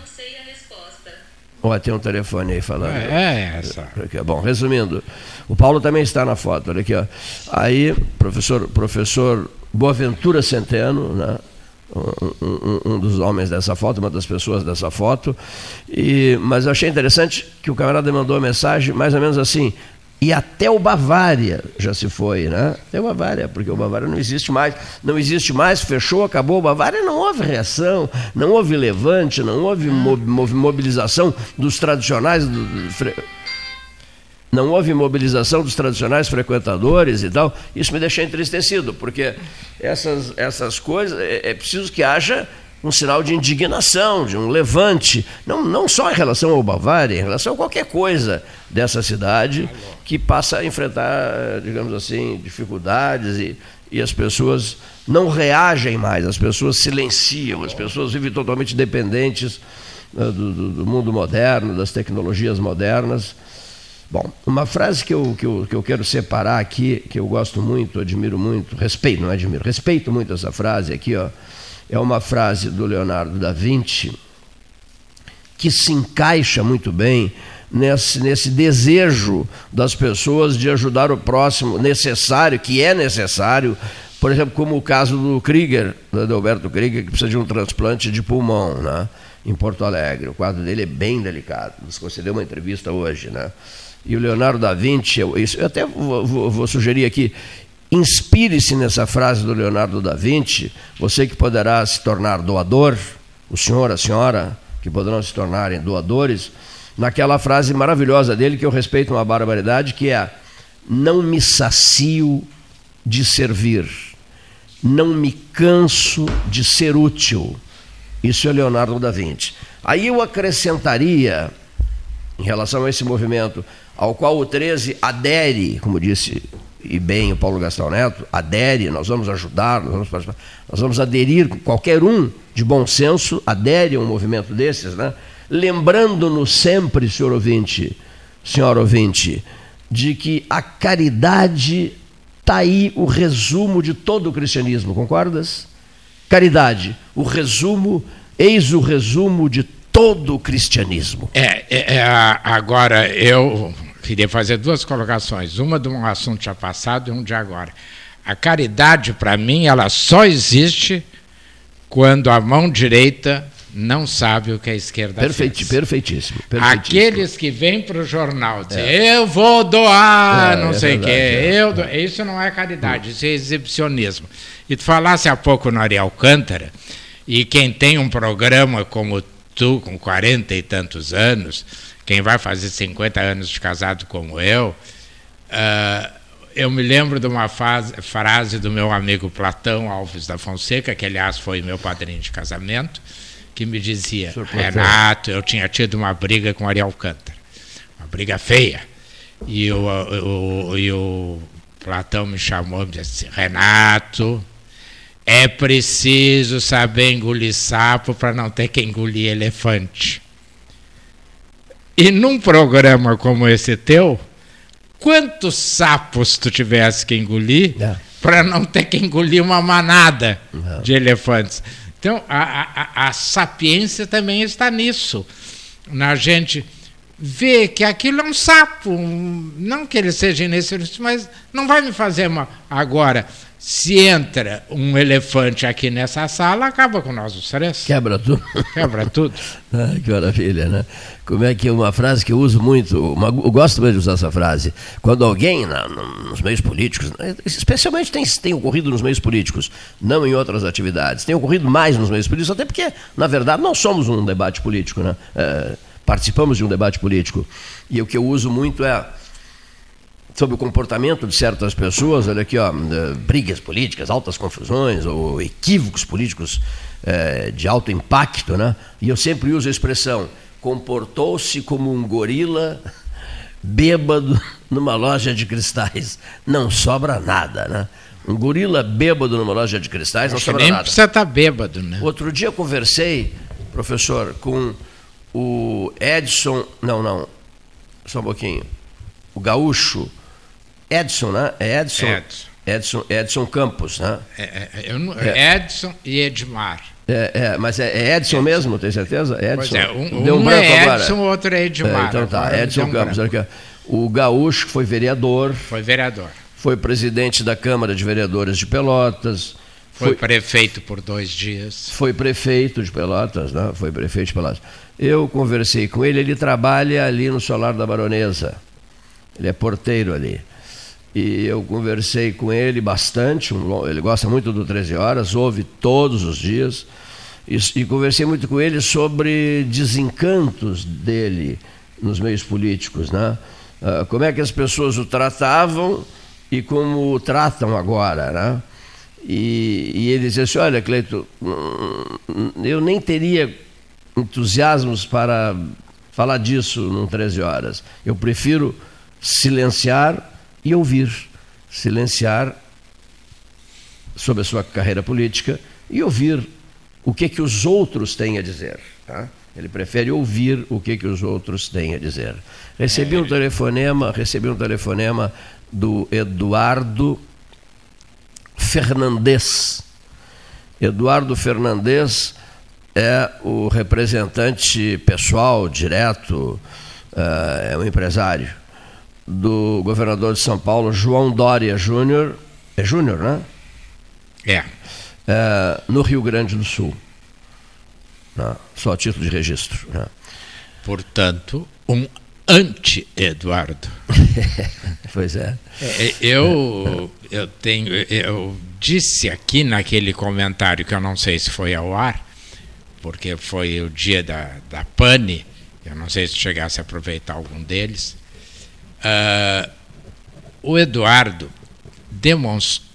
Speaker 1: Ou tem um telefone aí falando.
Speaker 12: É, é essa.
Speaker 1: Aqui, bom, resumindo, o Paulo também está na foto, olha aqui, ó. Aí, professor, professor Boaventura Centeno, né? Um, um, um, dos homens dessa foto, uma das pessoas dessa foto. E, mas eu achei interessante que o camarada mandou uma mensagem mais ou menos assim: e até o Bavária já se foi, né? Até o Bavária, porque o Bavária não existe mais. Não existe mais, fechou, acabou. O Bavária não houve reação, não houve levante, não houve mobilização dos tradicionais. Não houve mobilização dos tradicionais frequentadores e tal. Isso me deixa entristecido, porque essas, essas coisas, é, é preciso que haja um sinal de indignação, de um levante, não, não só em relação ao Bavária, em relação a qualquer coisa dessa cidade que passa a enfrentar, digamos assim, dificuldades e, e as pessoas não reagem mais, as pessoas silenciam, as pessoas vivem totalmente dependentes né, do, do, do, mundo moderno, das tecnologias modernas. Bom, uma frase que eu, que, eu, que eu quero separar aqui, que eu gosto muito, admiro muito, respeito, não admiro, respeito muito essa frase aqui, ó é uma frase do Leonardo da Vinci que se encaixa muito bem nesse, nesse desejo das pessoas de ajudar o próximo, necessário, que é necessário, por exemplo, como o caso do Krieger, do Alberto Krieger, que precisa de um transplante de pulmão, né? em Porto Alegre. O quadro dele é bem delicado. Nos concedeu uma entrevista hoje, né? E o Leonardo da Vinci, eu, isso, eu até vou, vou, vou sugerir aqui, Inspire-se nessa frase do Leonardo da Vinci, você que poderá se tornar doador, o senhor, a senhora, que poderão se tornarem doadores, naquela frase maravilhosa dele que eu respeito uma barbaridade, que é: Não me sacio de servir, não me canso de ser útil. Isso é Leonardo da Vinci. Aí eu acrescentaria, em relação a esse movimento, ao qual o 13 adere, como disse e bem o Paulo Gastão Neto, adere, nós vamos ajudar, nós vamos nós vamos aderir, qualquer um de bom senso adere a um movimento desses, né? lembrando-nos sempre, senhor ouvinte, senhor ouvinte, de que a caridade está aí o resumo de todo o cristianismo, concordas? Caridade, o resumo, eis o resumo de todo o cristianismo.
Speaker 12: É, é, é agora eu queria fazer duas colocações, uma de um assunto já passado e um de agora. A caridade, para mim, ela só existe quando a mão direita não sabe o que a esquerda
Speaker 1: Perfeito,
Speaker 12: fez.
Speaker 1: Perfeitíssimo,
Speaker 12: perfeitíssimo. Aqueles que vêm para o jornal dizer é. eu vou doar, é, não é sei o quê, é. eu do... isso não é caridade, isso é exibicionismo. E tu falasse há pouco no Ariel Cântara, e quem tem um programa como tu, com 40 e tantos anos, quem vai fazer 50 anos de casado como eu, uh, eu me lembro de uma fase, frase do meu amigo Platão Alves da Fonseca, que aliás foi meu padrinho de casamento, que me dizia: Renato, eu tinha tido uma briga com Ariel Alcântara, uma briga feia. E o, o, e o Platão me chamou e me disse assim: Renato, é preciso saber engolir sapo para não ter que engolir elefante. E num programa como esse teu, quantos sapos tu tivesse que engolir é. para não ter que engolir uma manada não. de elefantes? Então, a, a, a sapiência também está nisso, na gente ver que aquilo é um sapo, não que ele seja inexistente, mas não vai me fazer mal. Agora, se entra um elefante aqui nessa sala, acaba com nós os três.
Speaker 1: Quebra tudo.
Speaker 12: Quebra tudo. (laughs)
Speaker 1: ah, que maravilha, né? Como é que é uma frase que eu uso muito, uma, eu gosto muito de usar essa frase. Quando alguém, na, nos meios políticos, né, especialmente tem, tem ocorrido nos meios políticos, não em outras atividades, tem ocorrido mais nos meios políticos, até porque, na verdade, nós somos um debate político, né? É, participamos de um debate político. E o que eu uso muito é sobre o comportamento de certas pessoas, olha aqui, ó, eh, brigas políticas, altas confusões ou equívocos políticos é, de alto impacto, né? E eu sempre uso a expressão comportou-se como um gorila bêbado numa loja de cristais. Não sobra nada, né? Um gorila bêbado numa loja de cristais não sobra
Speaker 12: nem
Speaker 1: nada.
Speaker 12: precisa estar tá bêbado, né?
Speaker 1: Outro dia eu conversei, professor, com o Edson, não, não, só um pouquinho, o gaúcho Edson, né? É Edson. Edson. Edson, Edson Campos, né?
Speaker 12: É, é, não, é, Edson e Edmar.
Speaker 1: É, é, mas é, Edson mesmo, tem certeza? Edson.
Speaker 12: É, um, Deu um, um branco é Edson, o outro é Edmar.
Speaker 1: então tá, Edson Campos. Aqui, o Gaúcho foi vereador.
Speaker 12: Foi vereador.
Speaker 1: Foi presidente da Câmara de Vereadores de Pelotas.
Speaker 12: Foi, foi prefeito por dois dias.
Speaker 1: Foi prefeito de Pelotas, né? Foi prefeito de Pelotas. Eu conversei com ele, ele trabalha ali no Solar da Baronesa. Ele é porteiro ali e eu conversei com ele bastante, um, ele gosta muito do 13 Horas, ouve todos os dias, e, e, conversei muito com ele sobre desencantos dele nos meios políticos, né? Uh, como é que as pessoas o tratavam e como o tratam agora, né? E, e ele disse assim, olha, Cleito, hum, eu nem teria entusiasmos para falar disso num 13 Horas. Eu prefiro silenciar e ouvir, silenciar sobre a sua carreira política e ouvir o que que os outros têm a dizer. Tá? Ele prefere ouvir o que que os outros têm a dizer. Recebi um telefonema, recebi um telefonema do Eduardo Fernandes. Eduardo Fernandes é o representante pessoal, direto, uh, é um empresário do governador de São Paulo, João Dória Júnior, é Júnior, né?
Speaker 12: É.
Speaker 1: é. No Rio Grande do Sul. Né? Só a título de registro. Né?
Speaker 12: Portanto, um anti-Eduardo. (laughs)
Speaker 1: pois é.
Speaker 12: é. Eu, eu tenho, eu disse aqui naquele comentário que eu não sei se foi ao ar, porque foi o dia da, da pane, eu não sei se chegasse a aproveitar algum deles Uh, o Eduardo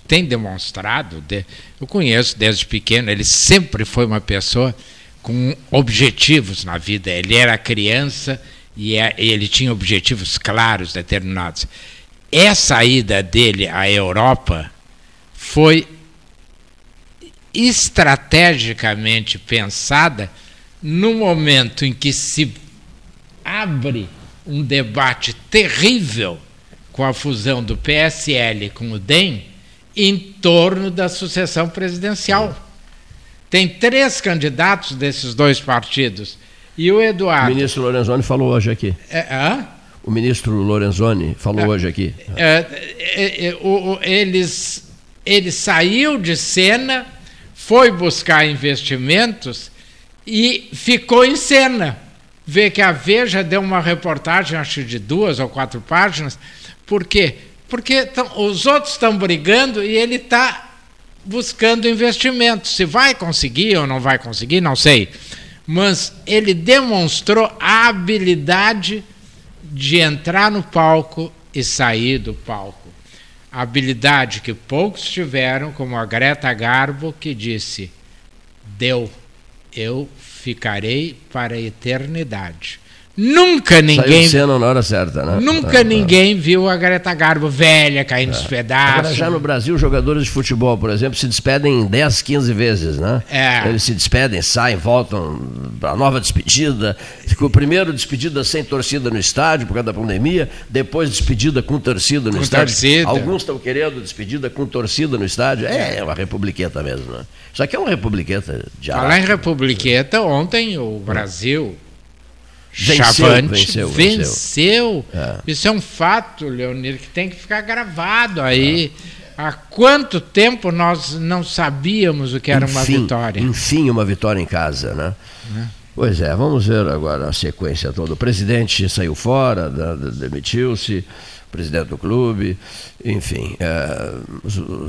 Speaker 12: tem demonstrado, de, eu conheço desde pequeno, ele sempre foi uma pessoa com objetivos na vida. Ele era criança e é, ele tinha objetivos claros, determinados. essa ida dele à Europa foi estrategicamente pensada no momento em que se abre um debate terrível com a fusão do PSL com o DEM em torno da sucessão presidencial. Tem três candidatos desses dois partidos. E o Eduardo.
Speaker 1: O ministro Lorenzoni falou hoje aqui.
Speaker 12: É,
Speaker 1: o ministro Lorenzoni falou é, hoje aqui.
Speaker 12: É, é, é o, eles, ele saiu de cena, foi buscar investimentos e ficou em cena. Vê que a Veja deu uma reportagem, acho de duas ou quatro páginas. Por quê? Porque tão, os outros estão brigando e ele está buscando investimento. Se vai conseguir ou não vai conseguir, não sei. Mas ele demonstrou a habilidade de entrar no palco e sair do palco. Habilidade que poucos tiveram, como a Greta Garbo, que disse: Deu, eu ficarei para a eternidade. Nunca ninguém.
Speaker 1: Saiu cena na hora certa, né?
Speaker 12: Nunca é, ninguém é. viu a Greta Garbo velha caindo é. nos pedaços. Agora,
Speaker 1: já no Brasil, jogadores de futebol, por exemplo, se despedem 10, 15 vezes, né?
Speaker 12: É.
Speaker 1: Eles se despedem, saem, voltam para nova despedida. O primeiro despedida sem torcida no estádio por causa da pandemia, depois despedida com torcida no
Speaker 12: com
Speaker 1: estádio.
Speaker 12: Torcida.
Speaker 1: Alguns estão querendo despedida com torcida no estádio. É, é uma republiqueta mesmo, né? Isso aqui é uma republiqueta de
Speaker 12: Falar em republiqueta, ontem o Brasil
Speaker 1: Venceu,
Speaker 12: Chavante
Speaker 1: venceu,
Speaker 12: venceu. venceu. É. Isso é um fato, Leonir, que tem que ficar gravado aí. É. Há quanto tempo nós não sabíamos o que era
Speaker 1: enfim,
Speaker 12: uma vitória?
Speaker 1: Enfim, uma vitória em casa, né? É. Pois é, vamos ver agora a sequência toda. O presidente saiu fora, demitiu-se, presidente do clube, enfim, é,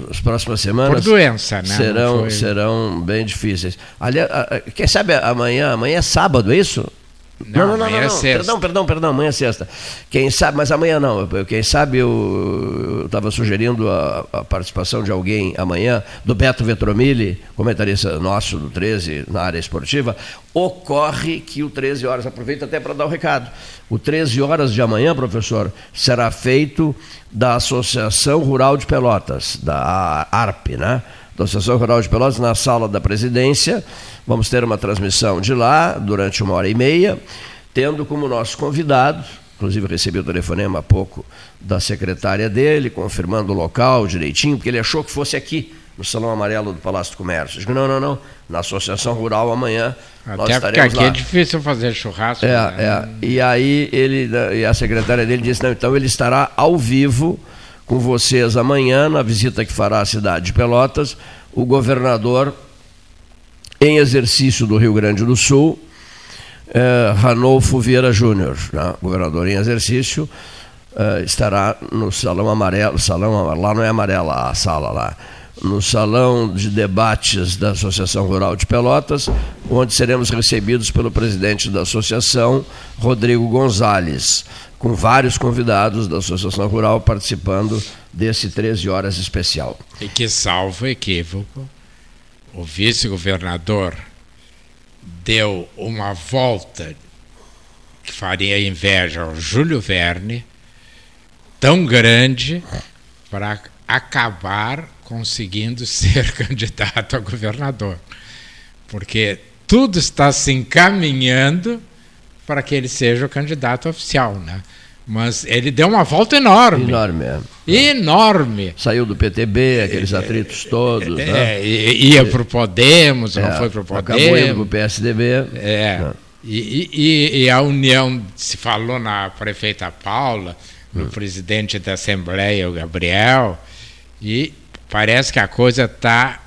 Speaker 1: as próximas semanas
Speaker 12: Por doença, né?
Speaker 1: serão, serão bem difíceis. Aliás, quem sabe amanhã, amanhã é sábado, é isso?
Speaker 12: Não, não, não, não,
Speaker 1: não,
Speaker 12: é sexta.
Speaker 1: Perdão, perdão, perdão, amanhã é sexta. Quem sabe, mas amanhã não. Quem sabe eu estava sugerindo a, a, participação de alguém amanhã, do Beto Vetromilli, comentarista nosso do 13 na área esportiva. Ocorre que o 13 horas, aproveita até para dar o recado. O 13 horas de amanhã, professor, será feito da Associação Rural de Pelotas, da ARP, né? Da Associação Rural de Pelotas, na sala da presidência Vamos ter uma transmissão de lá durante uma hora e meia, tendo como nosso convidado, inclusive recebi o telefonema há pouco da secretária dele, confirmando o local direitinho, porque ele achou que fosse aqui, no Salão Amarelo do Palácio do Comércio. Eu digo, não, não, não, na Associação Rural amanhã
Speaker 12: Até
Speaker 1: nós estaremos
Speaker 12: aqui
Speaker 1: lá.
Speaker 12: é difícil fazer churrasco.
Speaker 1: É,
Speaker 12: né?
Speaker 1: é. E aí ele, e a secretária dele disse, não, então ele estará ao vivo com vocês amanhã, na visita que fará à cidade de Pelotas, o governador em exercício do Rio Grande do Sul, eh, Ranolfo Vieira Júnior, né, governador em exercício, eh, estará no salão amarelo, salão lá não é amarela a sala lá, no salão de debates da Associação Rural de Pelotas, onde seremos recebidos pelo presidente da associação, Rodrigo Gonzalez, com vários convidados da Associação Rural participando desse 13 horas especial.
Speaker 12: E que salvo equívoco o vice-governador deu uma volta que faria inveja ao Júlio Verne, tão grande para acabar conseguindo (laughs) ser candidato a governador. Porque tudo está se encaminhando para que ele seja o candidato oficial, né? Mas ele deu uma volta enorme.
Speaker 1: Enorme, é.
Speaker 12: Enorme.
Speaker 1: Saiu do PTB, aqueles atritos todos.
Speaker 12: É,
Speaker 1: né?
Speaker 12: Ia para o Podemos, é, não foi para o Podemos.
Speaker 1: Acabou indo para o PSDB.
Speaker 12: É. E, e, e, a união, se falou na prefeita Paula, no hum. presidente da Assembleia, o Gabriel, e parece que a coisa está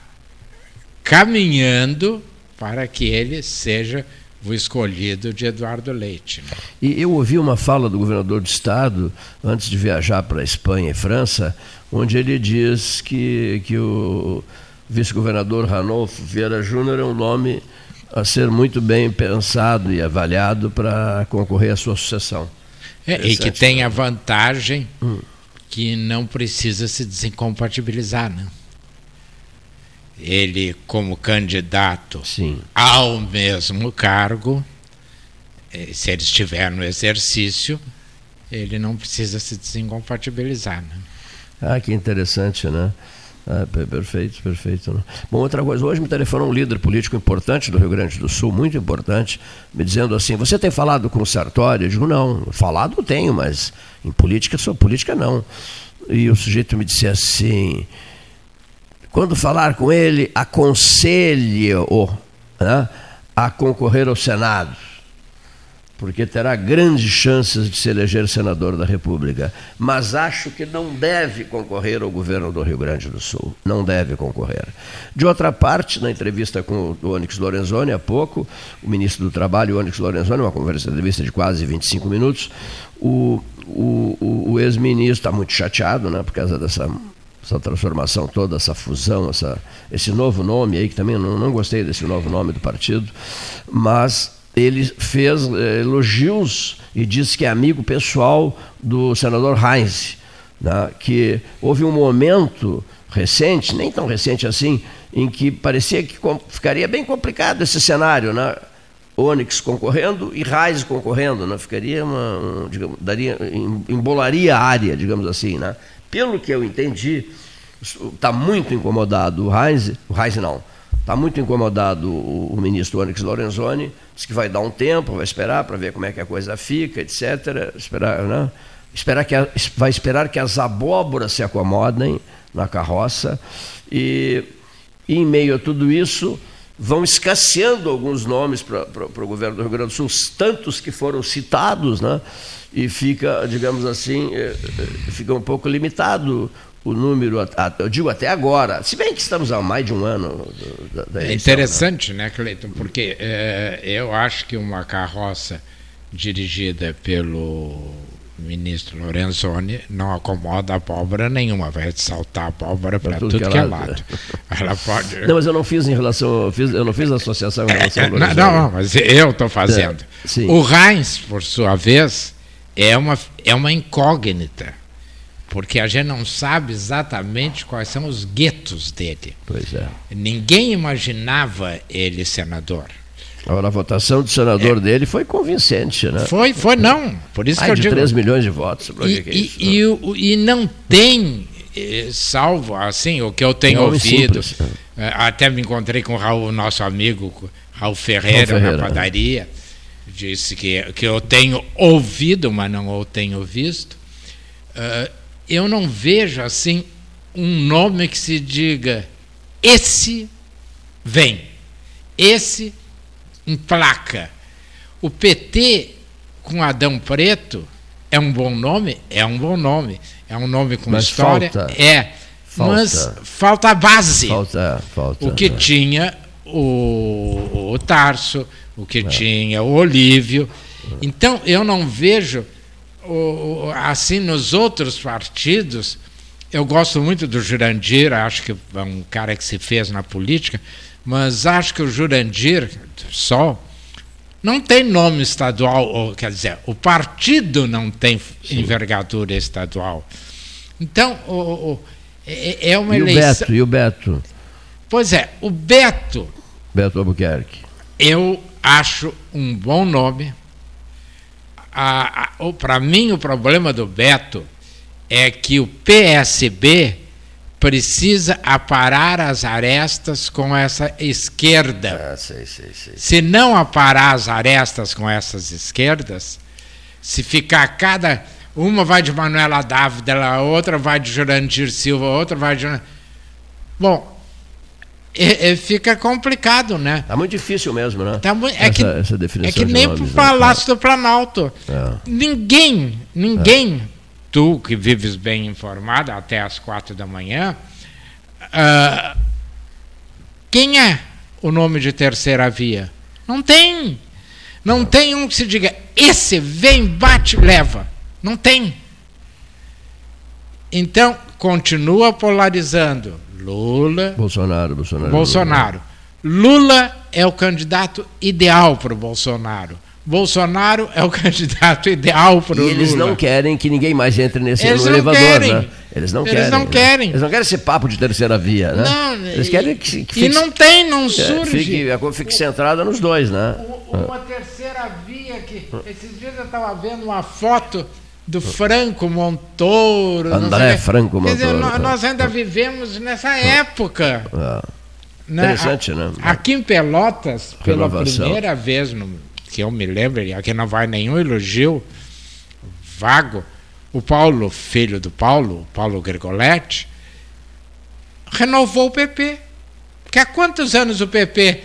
Speaker 12: caminhando para que ele seja o escolhido de Eduardo Leite. Né?
Speaker 1: E eu ouvi uma fala do governador do estado, antes de viajar para a Espanha e França, onde ele diz que, que o vice-governador Ranolfo Vieira Júnior é um nome a ser muito bem pensado e avaliado para concorrer à sua sucessão.
Speaker 12: É, e que tem a vantagem hum. que não precisa se desincompatibilizar, né? Ele como candidato
Speaker 1: Sim.
Speaker 12: ao mesmo cargo, eh, se ele estiver no exercício, ele não precisa se desincompatibilizar. Né?
Speaker 1: Ah, que interessante, né? Ah, perfeito, perfeito. Né? Bom, outra coisa, hoje me telefonou um líder político importante do Rio Grande do Sul, muito importante, me dizendo assim, você tem falado com o Sartori? Eu digo, não, falado tenho, mas em política, sou política não. E o sujeito me disse assim, quando falar com ele, aconselhe-o né, a concorrer ao Senado porque terá grandes chances de se eleger senador da República. Mas acho que não deve concorrer ao governo do Rio Grande do Sul. Não deve concorrer. De outra parte, na entrevista com o Onyx Lorenzoni há pouco, o ministro do Trabalho, Onyx Lorenzoni, uma conversa entrevista de quase 25 minutos, o, o, o ex-ministro está muito chateado né, por causa dessa essa transformação toda, essa fusão, essa, esse novo nome aí, que também não, não gostei desse novo nome do partido, mas ele fez eh, elogios e disse que é amigo pessoal do senador Heinz, né, que houve um momento recente, nem tão recente assim, em que parecia que ficaria bem complicado esse cenário, né? Onyx concorrendo e Heinz concorrendo, né? ficaria uma, um, digamos, daria, embolaria a área, digamos assim, né? Pelo que eu entendi, está muito incomodado o Heinz, o Heinz não, Está muito incomodado o, o ministro Onyx Lorenzoni, diz que vai dar um tempo, vai esperar para ver como é que a coisa fica, etc. Esperar, né? esperar que a, vai esperar que as abóboras se acomodem na carroça e, e em meio a tudo isso vão escasseando alguns nomes para o governo do Rio Grande do Sul, tantos que foram citados, né? e fica, digamos assim, eh, eh, fica um pouco limitado o número, eu digo até agora, se bem que estamos há mais de um ano
Speaker 12: da, da eleição, É interessante, né, né Cleiton, porque é, eu acho que uma carroça dirigida pelo ministro Lorenzoni não acomoda a pólvora nenhuma, vai saltar a pólvora para tudo, tudo, que é lado. lado. (laughs)
Speaker 1: Ela pode... Não, mas eu não fiz em relação, eu, fiz, eu não fiz associação em relação ao
Speaker 12: Lorenzoni. Não, não, mas eu estou fazendo. É, o Heinz, por sua vez, é uma, é uma incógnita porque a gente não sabe exatamente quais são os guetos dele.
Speaker 1: Pois é.
Speaker 12: Ninguém imaginava ele senador.
Speaker 1: Agora, a votação do senador é. dele foi convincente, né?
Speaker 12: Foi, foi não. Por isso Ai, que eu
Speaker 1: de
Speaker 12: digo.
Speaker 1: 3 milhões de votos.
Speaker 12: E,
Speaker 1: é
Speaker 12: isso, e, não? E, e, não tem, eh, salvo assim, o que eu tenho ouvido. Simples. Eh, até me encontrei com o Raul, nosso amigo Raul Ferreira, Raul Ferreira na padaria. Disse que, que eu tenho ouvido, mas não o tenho visto. Uh, eu não vejo assim um nome que se diga esse vem, esse emplaca. O PT com Adão Preto é um bom nome? É um bom nome. É um nome com mas história? Falta, é. Falta, mas falta a base.
Speaker 1: Falta, falta.
Speaker 12: O que é. tinha o, o Tarso, o que é. tinha o Olívio. Então, eu não vejo assim nos outros partidos, eu gosto muito do Jurandir, acho que é um cara que se fez na política, mas acho que o Jurandir só não tem nome estadual, ou, quer dizer, o partido não tem envergadura estadual. Então, o, o, é, é uma
Speaker 1: e
Speaker 12: eleição.
Speaker 1: O Beto, e o Beto?
Speaker 12: Pois é, o Beto.
Speaker 1: Beto Albuquerque.
Speaker 12: Eu acho um bom nome para mim o problema do Beto é que o PSB precisa aparar as arestas com essa esquerda.
Speaker 1: Ah, sei, sei, sei.
Speaker 12: Se não aparar as arestas com essas esquerdas, se ficar cada. Uma vai de Manuela Dávila, a outra vai de Jurandir Silva, a outra vai de. Bom, é, é, fica complicado, né?
Speaker 1: Está muito difícil mesmo, né?
Speaker 12: Tá é, que, essa é que nem para o Palácio do Planalto. É. Ninguém, ninguém, é. Tu que vives bem informado até as quatro da manhã, uh, quem é o nome de terceira via? Não tem. Não tem um que se diga, esse vem, bate, leva. Não tem. Então, continua polarizando Lula.
Speaker 1: Bolsonaro, Bolsonaro.
Speaker 12: Bolsonaro. Lula é o candidato ideal para o Bolsonaro. Bolsonaro é o (laughs) candidato ideal para o Lula.
Speaker 1: eles não querem que ninguém mais entre nesse eles elevador, querem. né? Eles não
Speaker 12: eles
Speaker 1: querem.
Speaker 12: Não né? querem.
Speaker 1: Eles não querem esse papo de terceira via, né?
Speaker 12: Não,
Speaker 1: eles querem que,
Speaker 12: que fique, E não tem, não é, surge.
Speaker 1: Fique, a coisa fique centrada nos dois, né?
Speaker 12: Uma terceira via que. Esses dias eu estava vendo uma foto do Franco Montoro.
Speaker 1: André Franco Montoro.
Speaker 12: Quer dizer, nós, nós ainda vivemos nessa época.
Speaker 1: Ah. Né? Interessante, né?
Speaker 12: Aqui em Pelotas, pela primeira vez no, que eu me lembro, aqui não vai nenhum elogio vago, o Paulo, filho do Paulo, Paulo Gregoletti, renovou o PP. Porque há quantos anos o PP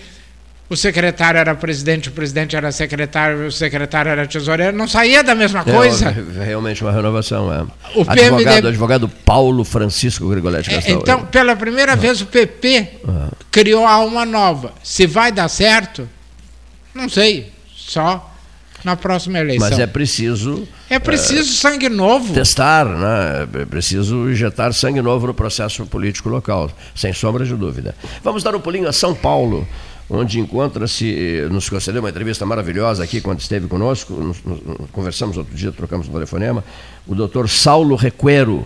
Speaker 12: o secretário era presidente, o presidente era secretário, o secretário era tesoureiro, não saía da mesma coisa.
Speaker 1: É, realmente uma renovação. É. O advogado, PMD... advogado Paulo Francisco Grigoletti
Speaker 12: é, Então, pela primeira ah. vez, o PP ah. criou a alma nova. Se vai dar certo, não sei, só na próxima eleição.
Speaker 1: Mas é preciso.
Speaker 12: É preciso é, sangue novo.
Speaker 1: Testar, né? É preciso injetar sangue novo no processo político local, sem sombra de dúvida. Vamos dar um pulinho a São Paulo onde encontra-se, nos concedeu uma entrevista maravilhosa aqui quando esteve conosco, nos, nos, conversamos outro dia, trocamos um telefonema, o doutor Saulo Requero,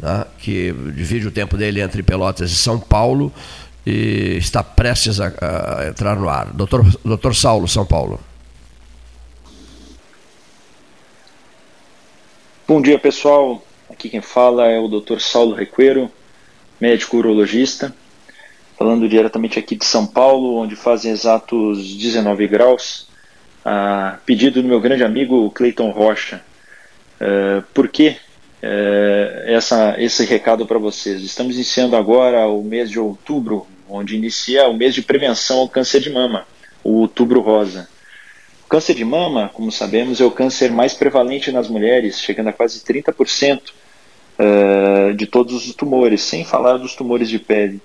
Speaker 1: né, que divide o tempo dele entre Pelotas e São Paulo e está prestes a, a entrar no ar. Doutor, doutor Saulo, São Paulo.
Speaker 13: Bom dia, pessoal. Aqui quem fala é o doutor Saulo Requero, médico urologista falando diretamente aqui de São Paulo, onde fazem exatos 19 graus, a pedido do meu grande amigo Cleiton Rocha. Uh, por que uh, essa, esse recado para vocês? Estamos iniciando agora o mês de outubro, onde inicia o mês de prevenção ao câncer de mama, o outubro rosa. Câncer de mama, como sabemos, é o câncer mais prevalente nas mulheres, chegando a quase 30% uh, eh, de todos os tumores, sem falar dos tumores de pele.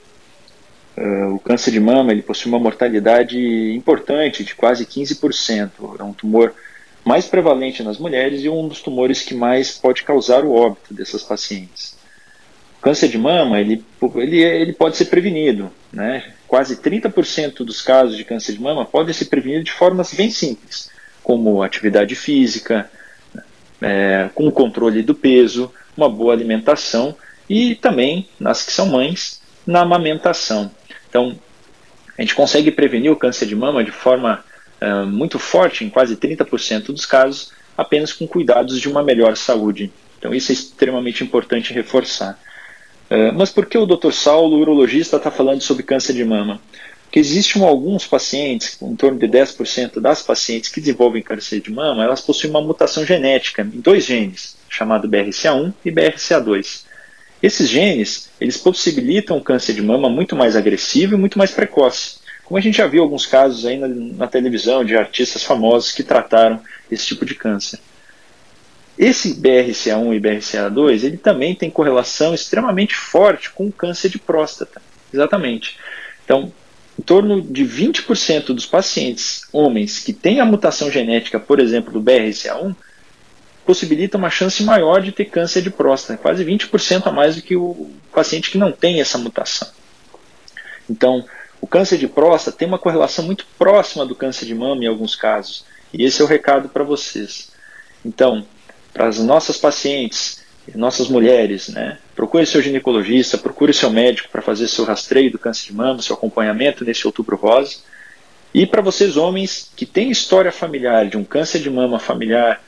Speaker 13: Uh, o câncer de mama ele possui uma mortalidade importante, de quase 15%. É um tumor mais prevalente nas mulheres e um dos tumores que mais pode causar o óbito dessas pacientes. O câncer de mama ele, ele, ele pode ser prevenido. Né? Quase 30% dos casos de câncer de mama podem ser prevenidos de formas bem simples, como atividade física, é, com o controle do peso, uma boa alimentação e também, nas que são mães, na amamentação. Então, a gente consegue prevenir o câncer de mama de forma uh, muito forte, em quase 30% dos casos, apenas com cuidados de uma melhor saúde. Então, isso é extremamente importante reforçar. Uh, mas por que o Dr. Saulo, o urologista, está falando sobre câncer de mama? Porque existem alguns pacientes, em torno de 10% das pacientes que desenvolvem câncer de mama, elas possuem uma mutação genética em dois genes, chamado BRCA1 e BRCA2. Esses genes, eles possibilitam o câncer de mama muito mais agressivo e muito mais precoce. Como a gente já viu alguns casos aí na, na televisão de artistas famosos que trataram esse tipo de câncer. Esse BRCA1 e BRCA2, ele também tem correlação extremamente forte com o câncer de próstata. Exatamente. Então, em torno de 20% dos pacientes homens que têm a mutação genética, por exemplo, do BRCA1, possibilita uma chance maior de ter câncer de próstata, quase 20% a mais do que o paciente que não tem essa mutação. Então, o câncer de próstata tem uma correlação muito próxima do câncer de mama em alguns casos, e esse é o recado para vocês. Então, para as nossas pacientes, nossas mulheres, né, procure seu ginecologista, procure seu médico para fazer seu rastreio do câncer de mama, seu acompanhamento nesse outubro rosa. E para vocês homens que têm história familiar de um câncer de mama familiar,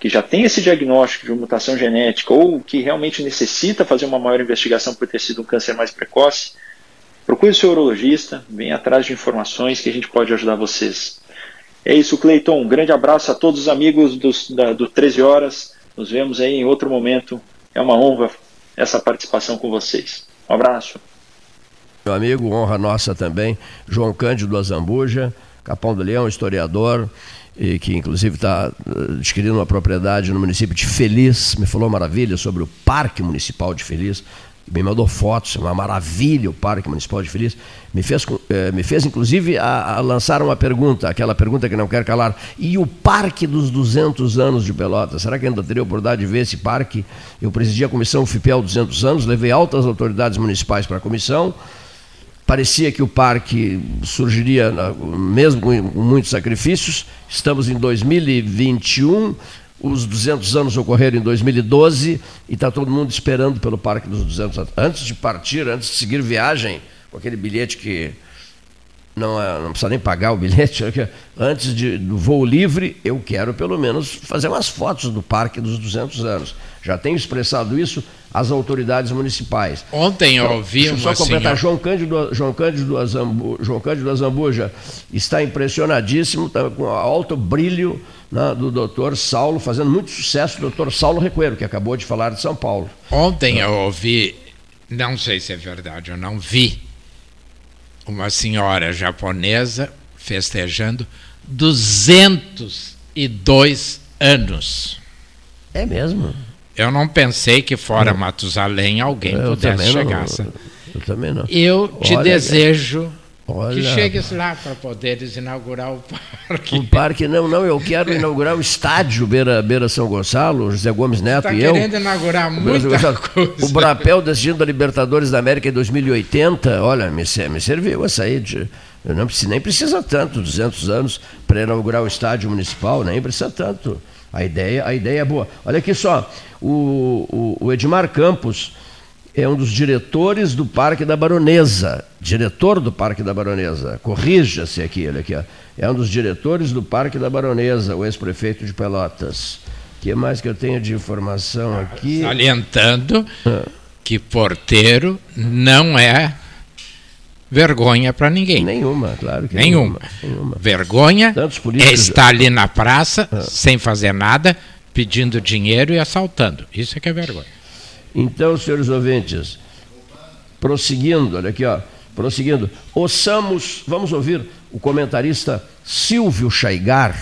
Speaker 13: que já tem esse diagnóstico de uma mutação genética ou que realmente necessita fazer uma maior investigação por ter sido um câncer mais precoce, procure seu urologista, venha atrás de informações que a gente pode ajudar vocês. É isso, Cleiton. Um grande abraço a todos os amigos dos, da, do 13 Horas. Nos vemos aí em outro momento. É uma honra essa participação com vocês. Um abraço.
Speaker 1: Meu amigo, honra nossa também, João Cândido Azambuja, Capão do Leão, historiador, e que inclusive está eh, adquirindo uma propriedade no município de Feliz, me falou maravilha sobre o Parque Municipal de Feliz, me mandou fotos, uma maravilha o Parque Municipal de Feliz, me fez, eh, me fez inclusive a, a, lançar uma pergunta, aquela pergunta que não quer calar, e o Parque dos 200 anos de Pelotas, será que ainda teria oportunidade de ver esse parque? Eu presidi a comissão FIPEL 200 anos, levei altas autoridades municipais para a comissão, parecia que o parque surgiria, mesmo com muitos sacrifícios. Estamos em 2021, os 200 anos ocorreram em 2012 e está todo mundo esperando pelo Parque dos 200 anos. Antes de partir, antes de seguir viagem, com aquele bilhete que não, é, não precisa nem pagar o bilhete. (laughs) Antes de, do voo livre, eu quero pelo menos fazer umas fotos do Parque dos 200 anos. Já tenho expressado isso às autoridades municipais.
Speaker 12: Ontem eu ouvi
Speaker 1: então, uma só completar, senhora... João Cândido, João Cândido, Azambu, João Cândido Azambuja está impressionadíssimo, tá com alto brilho né, do doutor Saulo, fazendo muito sucesso, o doutor Saulo Recuero, que acabou de falar de São Paulo.
Speaker 12: Ontem eu ouvi, não sei se é verdade, eu não vi, uma senhora japonesa festejando 202 anos.
Speaker 1: É mesmo?
Speaker 12: Eu não pensei que fora Matusalém alguém eu pudesse chegar.
Speaker 1: Não, eu também não.
Speaker 12: Eu te Olha, desejo Olha. que chegues lá para poderes inaugurar o parque.
Speaker 1: O parque, não, não, eu quero inaugurar o estádio Beira, Beira São Gonçalo, José Gomes Neto tá e eu.
Speaker 12: querendo inaugurar muita coisa.
Speaker 1: O Brapel decidindo da Libertadores da América em 2080, olha, me, me serviu essa aí de... Eu não, nem precisa tanto, 200 anos, para inaugurar o estádio municipal, nem precisa tanto. A ideia, a ideia é boa. Olha aqui só, o, o, o Edmar Campos é um dos diretores do Parque da Baronesa, diretor do Parque da Baronesa, corrija-se aqui, olha aqui, ó. é um dos diretores do Parque da Baronesa, o ex-prefeito de Pelotas. O que mais que eu tenho de informação aqui?
Speaker 12: Salientando ah. que porteiro não é vergonha para ninguém.
Speaker 1: Nenhuma, claro que
Speaker 12: nenhuma. nenhuma. Vergonha é estar ali na praça ah. sem fazer nada, pedindo dinheiro e assaltando. Isso é que é vergonha.
Speaker 1: Então, senhores ouvintes, prosseguindo, olha aqui, ó, prosseguindo, ouçamos, vamos ouvir o comentarista Silvio Chaigar,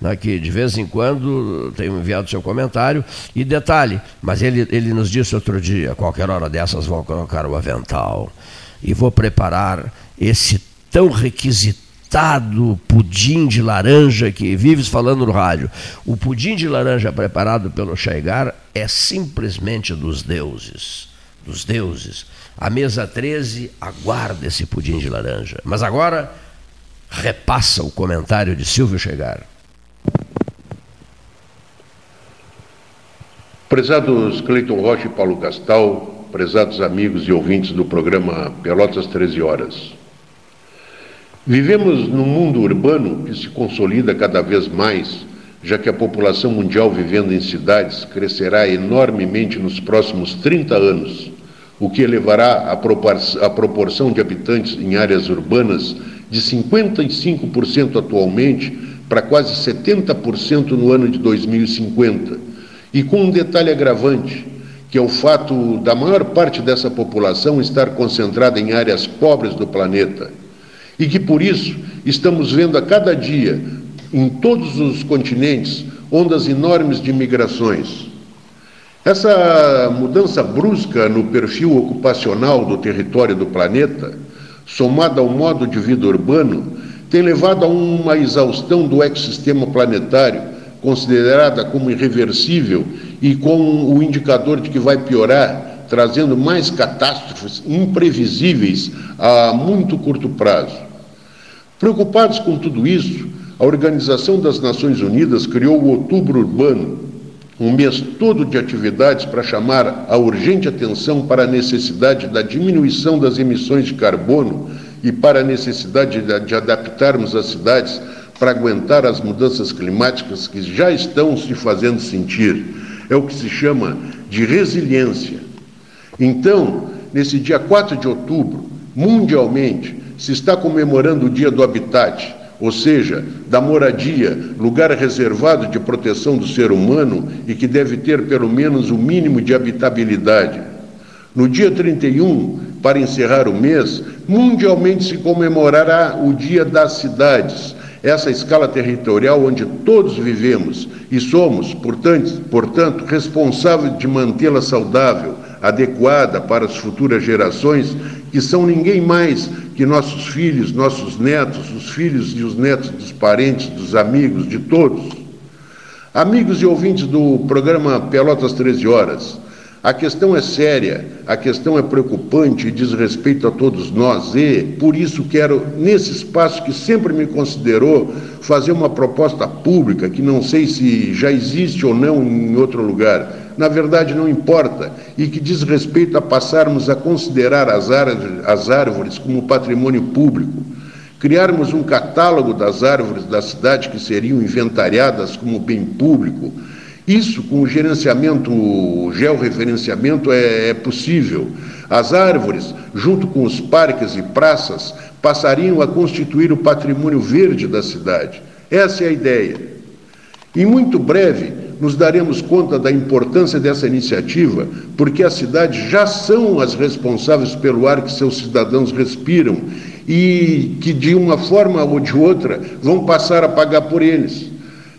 Speaker 1: né, que de vez em quando tem enviado seu comentário. E detalhe, mas ele, ele nos disse outro dia, qualquer hora dessas vão colocar o avental e vou preparar esse tão requisitado pudim de laranja que vives falando no rádio. O pudim de laranja preparado pelo Chaigar é simplesmente dos deuses. Dos deuses. A mesa 13 aguarda esse pudim de laranja. Mas agora repassa o comentário de Silvio Chegar.
Speaker 14: Prezados Cleiton Rocha e Paulo Gastal, prezados amigos e ouvintes do programa Pelotas 13 Horas. Vivemos num mundo urbano que se consolida cada vez mais, já que a população mundial vivendo em cidades crescerá enormemente nos próximos 30 anos, o que elevará a, proporção de habitantes em áreas urbanas de 55% atualmente para quase 70% no ano de 2050. E com um detalhe agravante: que é o fato da maior parte dessa população estar concentrada em áreas pobres do planeta. E que por isso estamos vendo a cada dia, em todos os continentes, ondas enormes de migrações. Essa mudança brusca no perfil ocupacional do território do planeta, somada ao modo de vida urbano, tem levado a uma exaustão do ecossistema planetário, considerada como irreversível e com o indicador de que vai piorar, trazendo mais catástrofes imprevisíveis a muito curto prazo. Preocupados com tudo isso, a Organização das Nações Unidas criou o Outubro Urbano, um mês todo de atividades para chamar a urgente atenção para a necessidade da diminuição das emissões de carbono e para a necessidade de, adaptarmos as cidades para aguentar as mudanças climáticas que já estão se fazendo sentir é o que se chama de resiliência. Então, nesse dia 4 de outubro, mundialmente, se está comemorando o Dia do Habitat, ou seja, da moradia, lugar reservado de proteção do ser humano e que deve ter pelo menos o mínimo de habitabilidade. No dia 31, para encerrar o mês, mundialmente se comemorará o Dia das Cidades, essa escala territorial onde todos vivemos e somos, portanto, portanto responsáveis de mantê-la saudável, adequada para as futuras gerações, que são ninguém mais que nossos filhos, nossos netos, os filhos e os netos dos parentes, dos amigos, de todos. Amigos e ouvintes do programa Pelotas 13 Horas, a questão é séria, a questão é preocupante e diz respeito a todos nós, e por isso quero, nesse espaço que sempre me considerou, fazer uma proposta pública, que não sei se já existe ou não em outro lugar, na verdade não importa, e que diz respeito a passarmos a considerar as árvores, as árvores como patrimônio público. criarmos um catálogo das árvores da cidade que seriam inventariadas como bem público. Isso, com o gerenciamento, o georreferenciamento, é, é possível. As árvores, junto com os parques e praças, passariam a constituir o patrimônio verde da cidade. Essa é a ideia. Em muito breve, nos daremos conta da importância dessa iniciativa, porque as cidades já são as responsáveis pelo ar que seus cidadãos respiram e que, de uma forma ou de outra, vão passar a pagar por eles.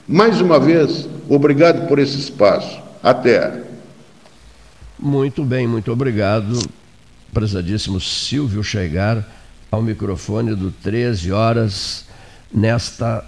Speaker 14: Mais uma vez, obrigado por esse espaço. Até.
Speaker 1: Muito bem, muito obrigado, prezadíssimo Silvio Chegar, ao microfone do 13 horas, nesta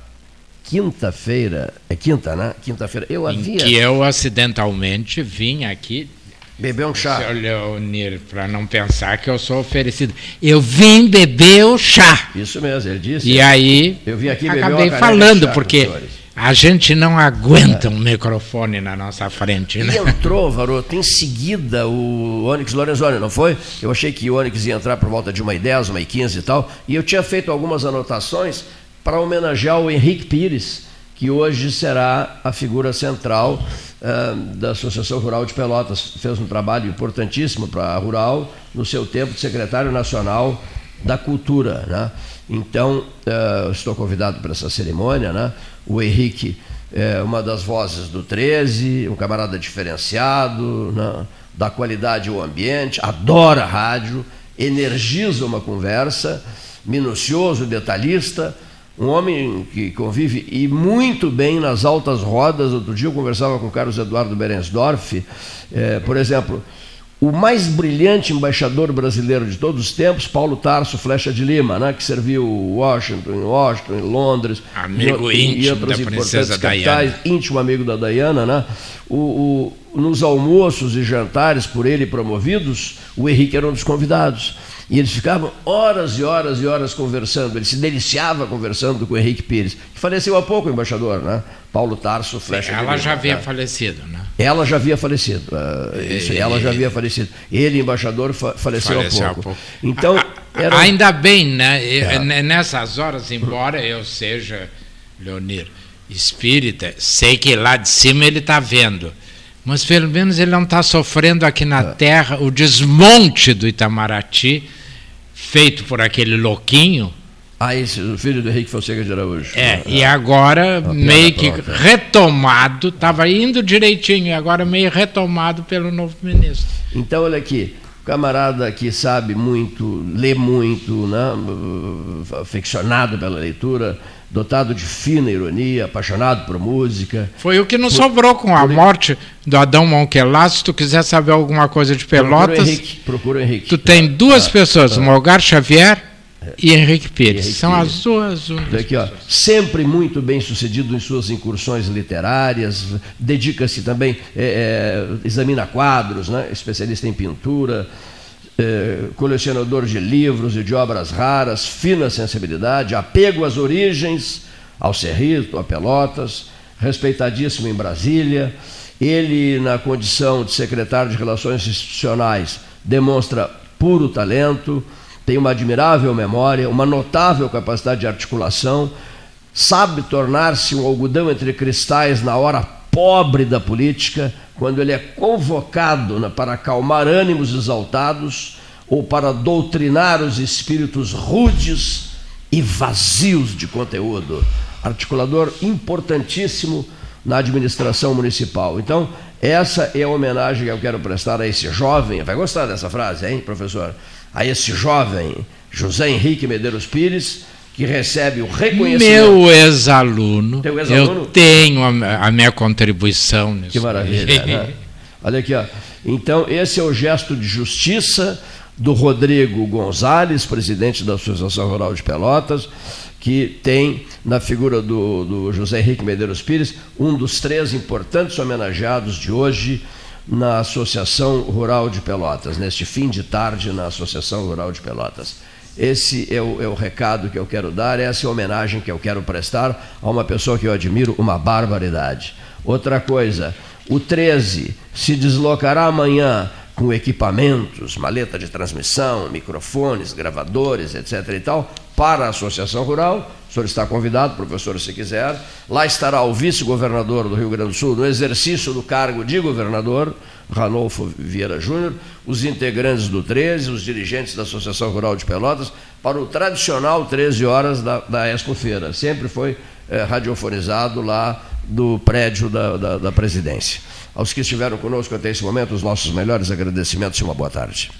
Speaker 1: quinta-feira. É quinta, né? Quinta-feira.
Speaker 12: Eu havia. Em que eu acidentalmente vim aqui
Speaker 1: Beber um chá.
Speaker 12: Leonir, para não pensar que eu sou oferecido. Eu vim beber o chá.
Speaker 1: Isso mesmo, ele disse.
Speaker 12: E aí, eu vim aqui acabei falando, porque a gente não aguenta é. um microfone na nossa frente, né?
Speaker 1: E entrou, Varoto, em seguida o Onyx Lorenzoni, não foi? Eu achei que o Onyx ia entrar por volta de uma e 10, uma e 15 e tal, e eu tinha feito algumas anotações para homenagear o Henrique Pires, que hoje será a figura central uh, da Associação Rural de Pelotas. Fez um trabalho importantíssimo para a Rural no seu tempo de secretário nacional da Cultura. Né? Então, uh, estou convidado para essa cerimônia. Né? O Henrique é uma das vozes do 13, um camarada diferenciado, né? da qualidade ao ambiente, adora rádio, energiza uma conversa, minucioso, detalhista um homem que convive e muito bem nas altas rodas. Outro dia eu conversava com o Carlos Eduardo Berensdorf, é, por exemplo, o mais brilhante embaixador brasileiro de todos os tempos, Paulo Tarso Flecha de Lima, né, que serviu Washington, em Washington, em Londres,
Speaker 12: amigo e, íntimo e outras da princesa capitais, Diana.
Speaker 1: íntimo amigo da Diana, né? O, o, nos almoços e jantares por ele promovidos, o Henrique era um dos convidados. E eles ficavam horas e horas e horas conversando. Ele se deliciava conversando com o Henrique Pires, que faleceu há pouco, o embaixador, né? Paulo Tarso, flecha
Speaker 12: Ela já havia falecido, né?
Speaker 1: Ela já havia falecido. Uh, isso, ela já havia falecido. Ele, embaixador, fa faleceu, faleceu há, pouco. há pouco.
Speaker 12: Então, era... Ainda bem, né? É. Nessas horas, embora eu seja, Leonir, espírita, sei que lá de cima ele está vendo mas pelo menos ele não está sofrendo aqui na é. terra o desmonte do Itamaraty, feito por aquele louquinho.
Speaker 1: Ah, esse, o filho do Henrique Fonseca de Araújo.
Speaker 12: É, e agora meio que pronta. retomado, estava indo direitinho, e agora meio retomado pelo novo ministro.
Speaker 1: Então, olha aqui, camarada que sabe muito, lê muito, né, aficionado pela leitura, dotado de fina ironia, apaixonado por música.
Speaker 12: Foi o que nos por, sobrou com a morte do Adão Monquelat. Se tu quiser saber alguma coisa de Pelotas, procura o
Speaker 1: Henrique. Procura o Henrique.
Speaker 12: Tu tem duas ah, pessoas, ah, Molgar Xavier e Henrique Pires. Henrique São Pires. as duas únicas.
Speaker 1: Aqui, ó, sempre muito bem sucedido em suas incursões literárias, dedica-se também, é, é, examina quadros, né? especialista em pintura é, colecionador de livros e de obras raras, fina sensibilidade, apego às origens, ao Cerrito, a Pelotas, respeitadíssimo em Brasília. Ele, na condição de secretário de Relações Institucionais, demonstra puro talento, tem uma admirável memória, uma notável capacidade de articulação, sabe tornar-se um algodão entre cristais na hora pobre da política quando ele é convocado né, para acalmar ânimos exaltados ou para doutrinar os espíritos rudes e vazios de conteúdo. Articulador importantíssimo na administração municipal. Então, essa é a homenagem que eu quero prestar a esse jovem. Vai gostar dessa frase, hein, professor? A esse jovem José Henrique Medeiros Pires que recebe o reconhecimento.
Speaker 12: Meu ex-aluno. Ex eu tenho a, a, minha contribuição nisso.
Speaker 1: Que maravilha. né? (laughs) Olha aqui, ó. Então, esse é o gesto de justiça do Rodrigo Gonzalez, presidente da Associação Rural de Pelotas, que tem na figura do, do José Henrique Medeiros Pires um dos três importantes homenageados de hoje na Associação Rural de Pelotas, neste fim de tarde na Associação Rural de Pelotas. Esse é o, é o, recado que eu quero dar, essa é a homenagem que eu quero prestar a uma pessoa que eu admiro, uma barbaridade. Outra coisa, o 13 se deslocará amanhã com equipamentos, maleta de transmissão, microfones, gravadores, etc. e tal, para a Associação Rural. O senhor está convidado, professor, se quiser. Lá estará o vice-governador do Rio Grande do Sul, no exercício do cargo de governador, Ranolfo Vieira Júnior, os integrantes do 13, os dirigentes da Associação Rural de Pelotas, para o tradicional 13 horas da, da Expo Feira. Sempre foi é, radiofonizado lá do prédio da, da, da presidência. Aos que estiveram conosco até esse momento, os nossos melhores agradecimentos e uma boa tarde.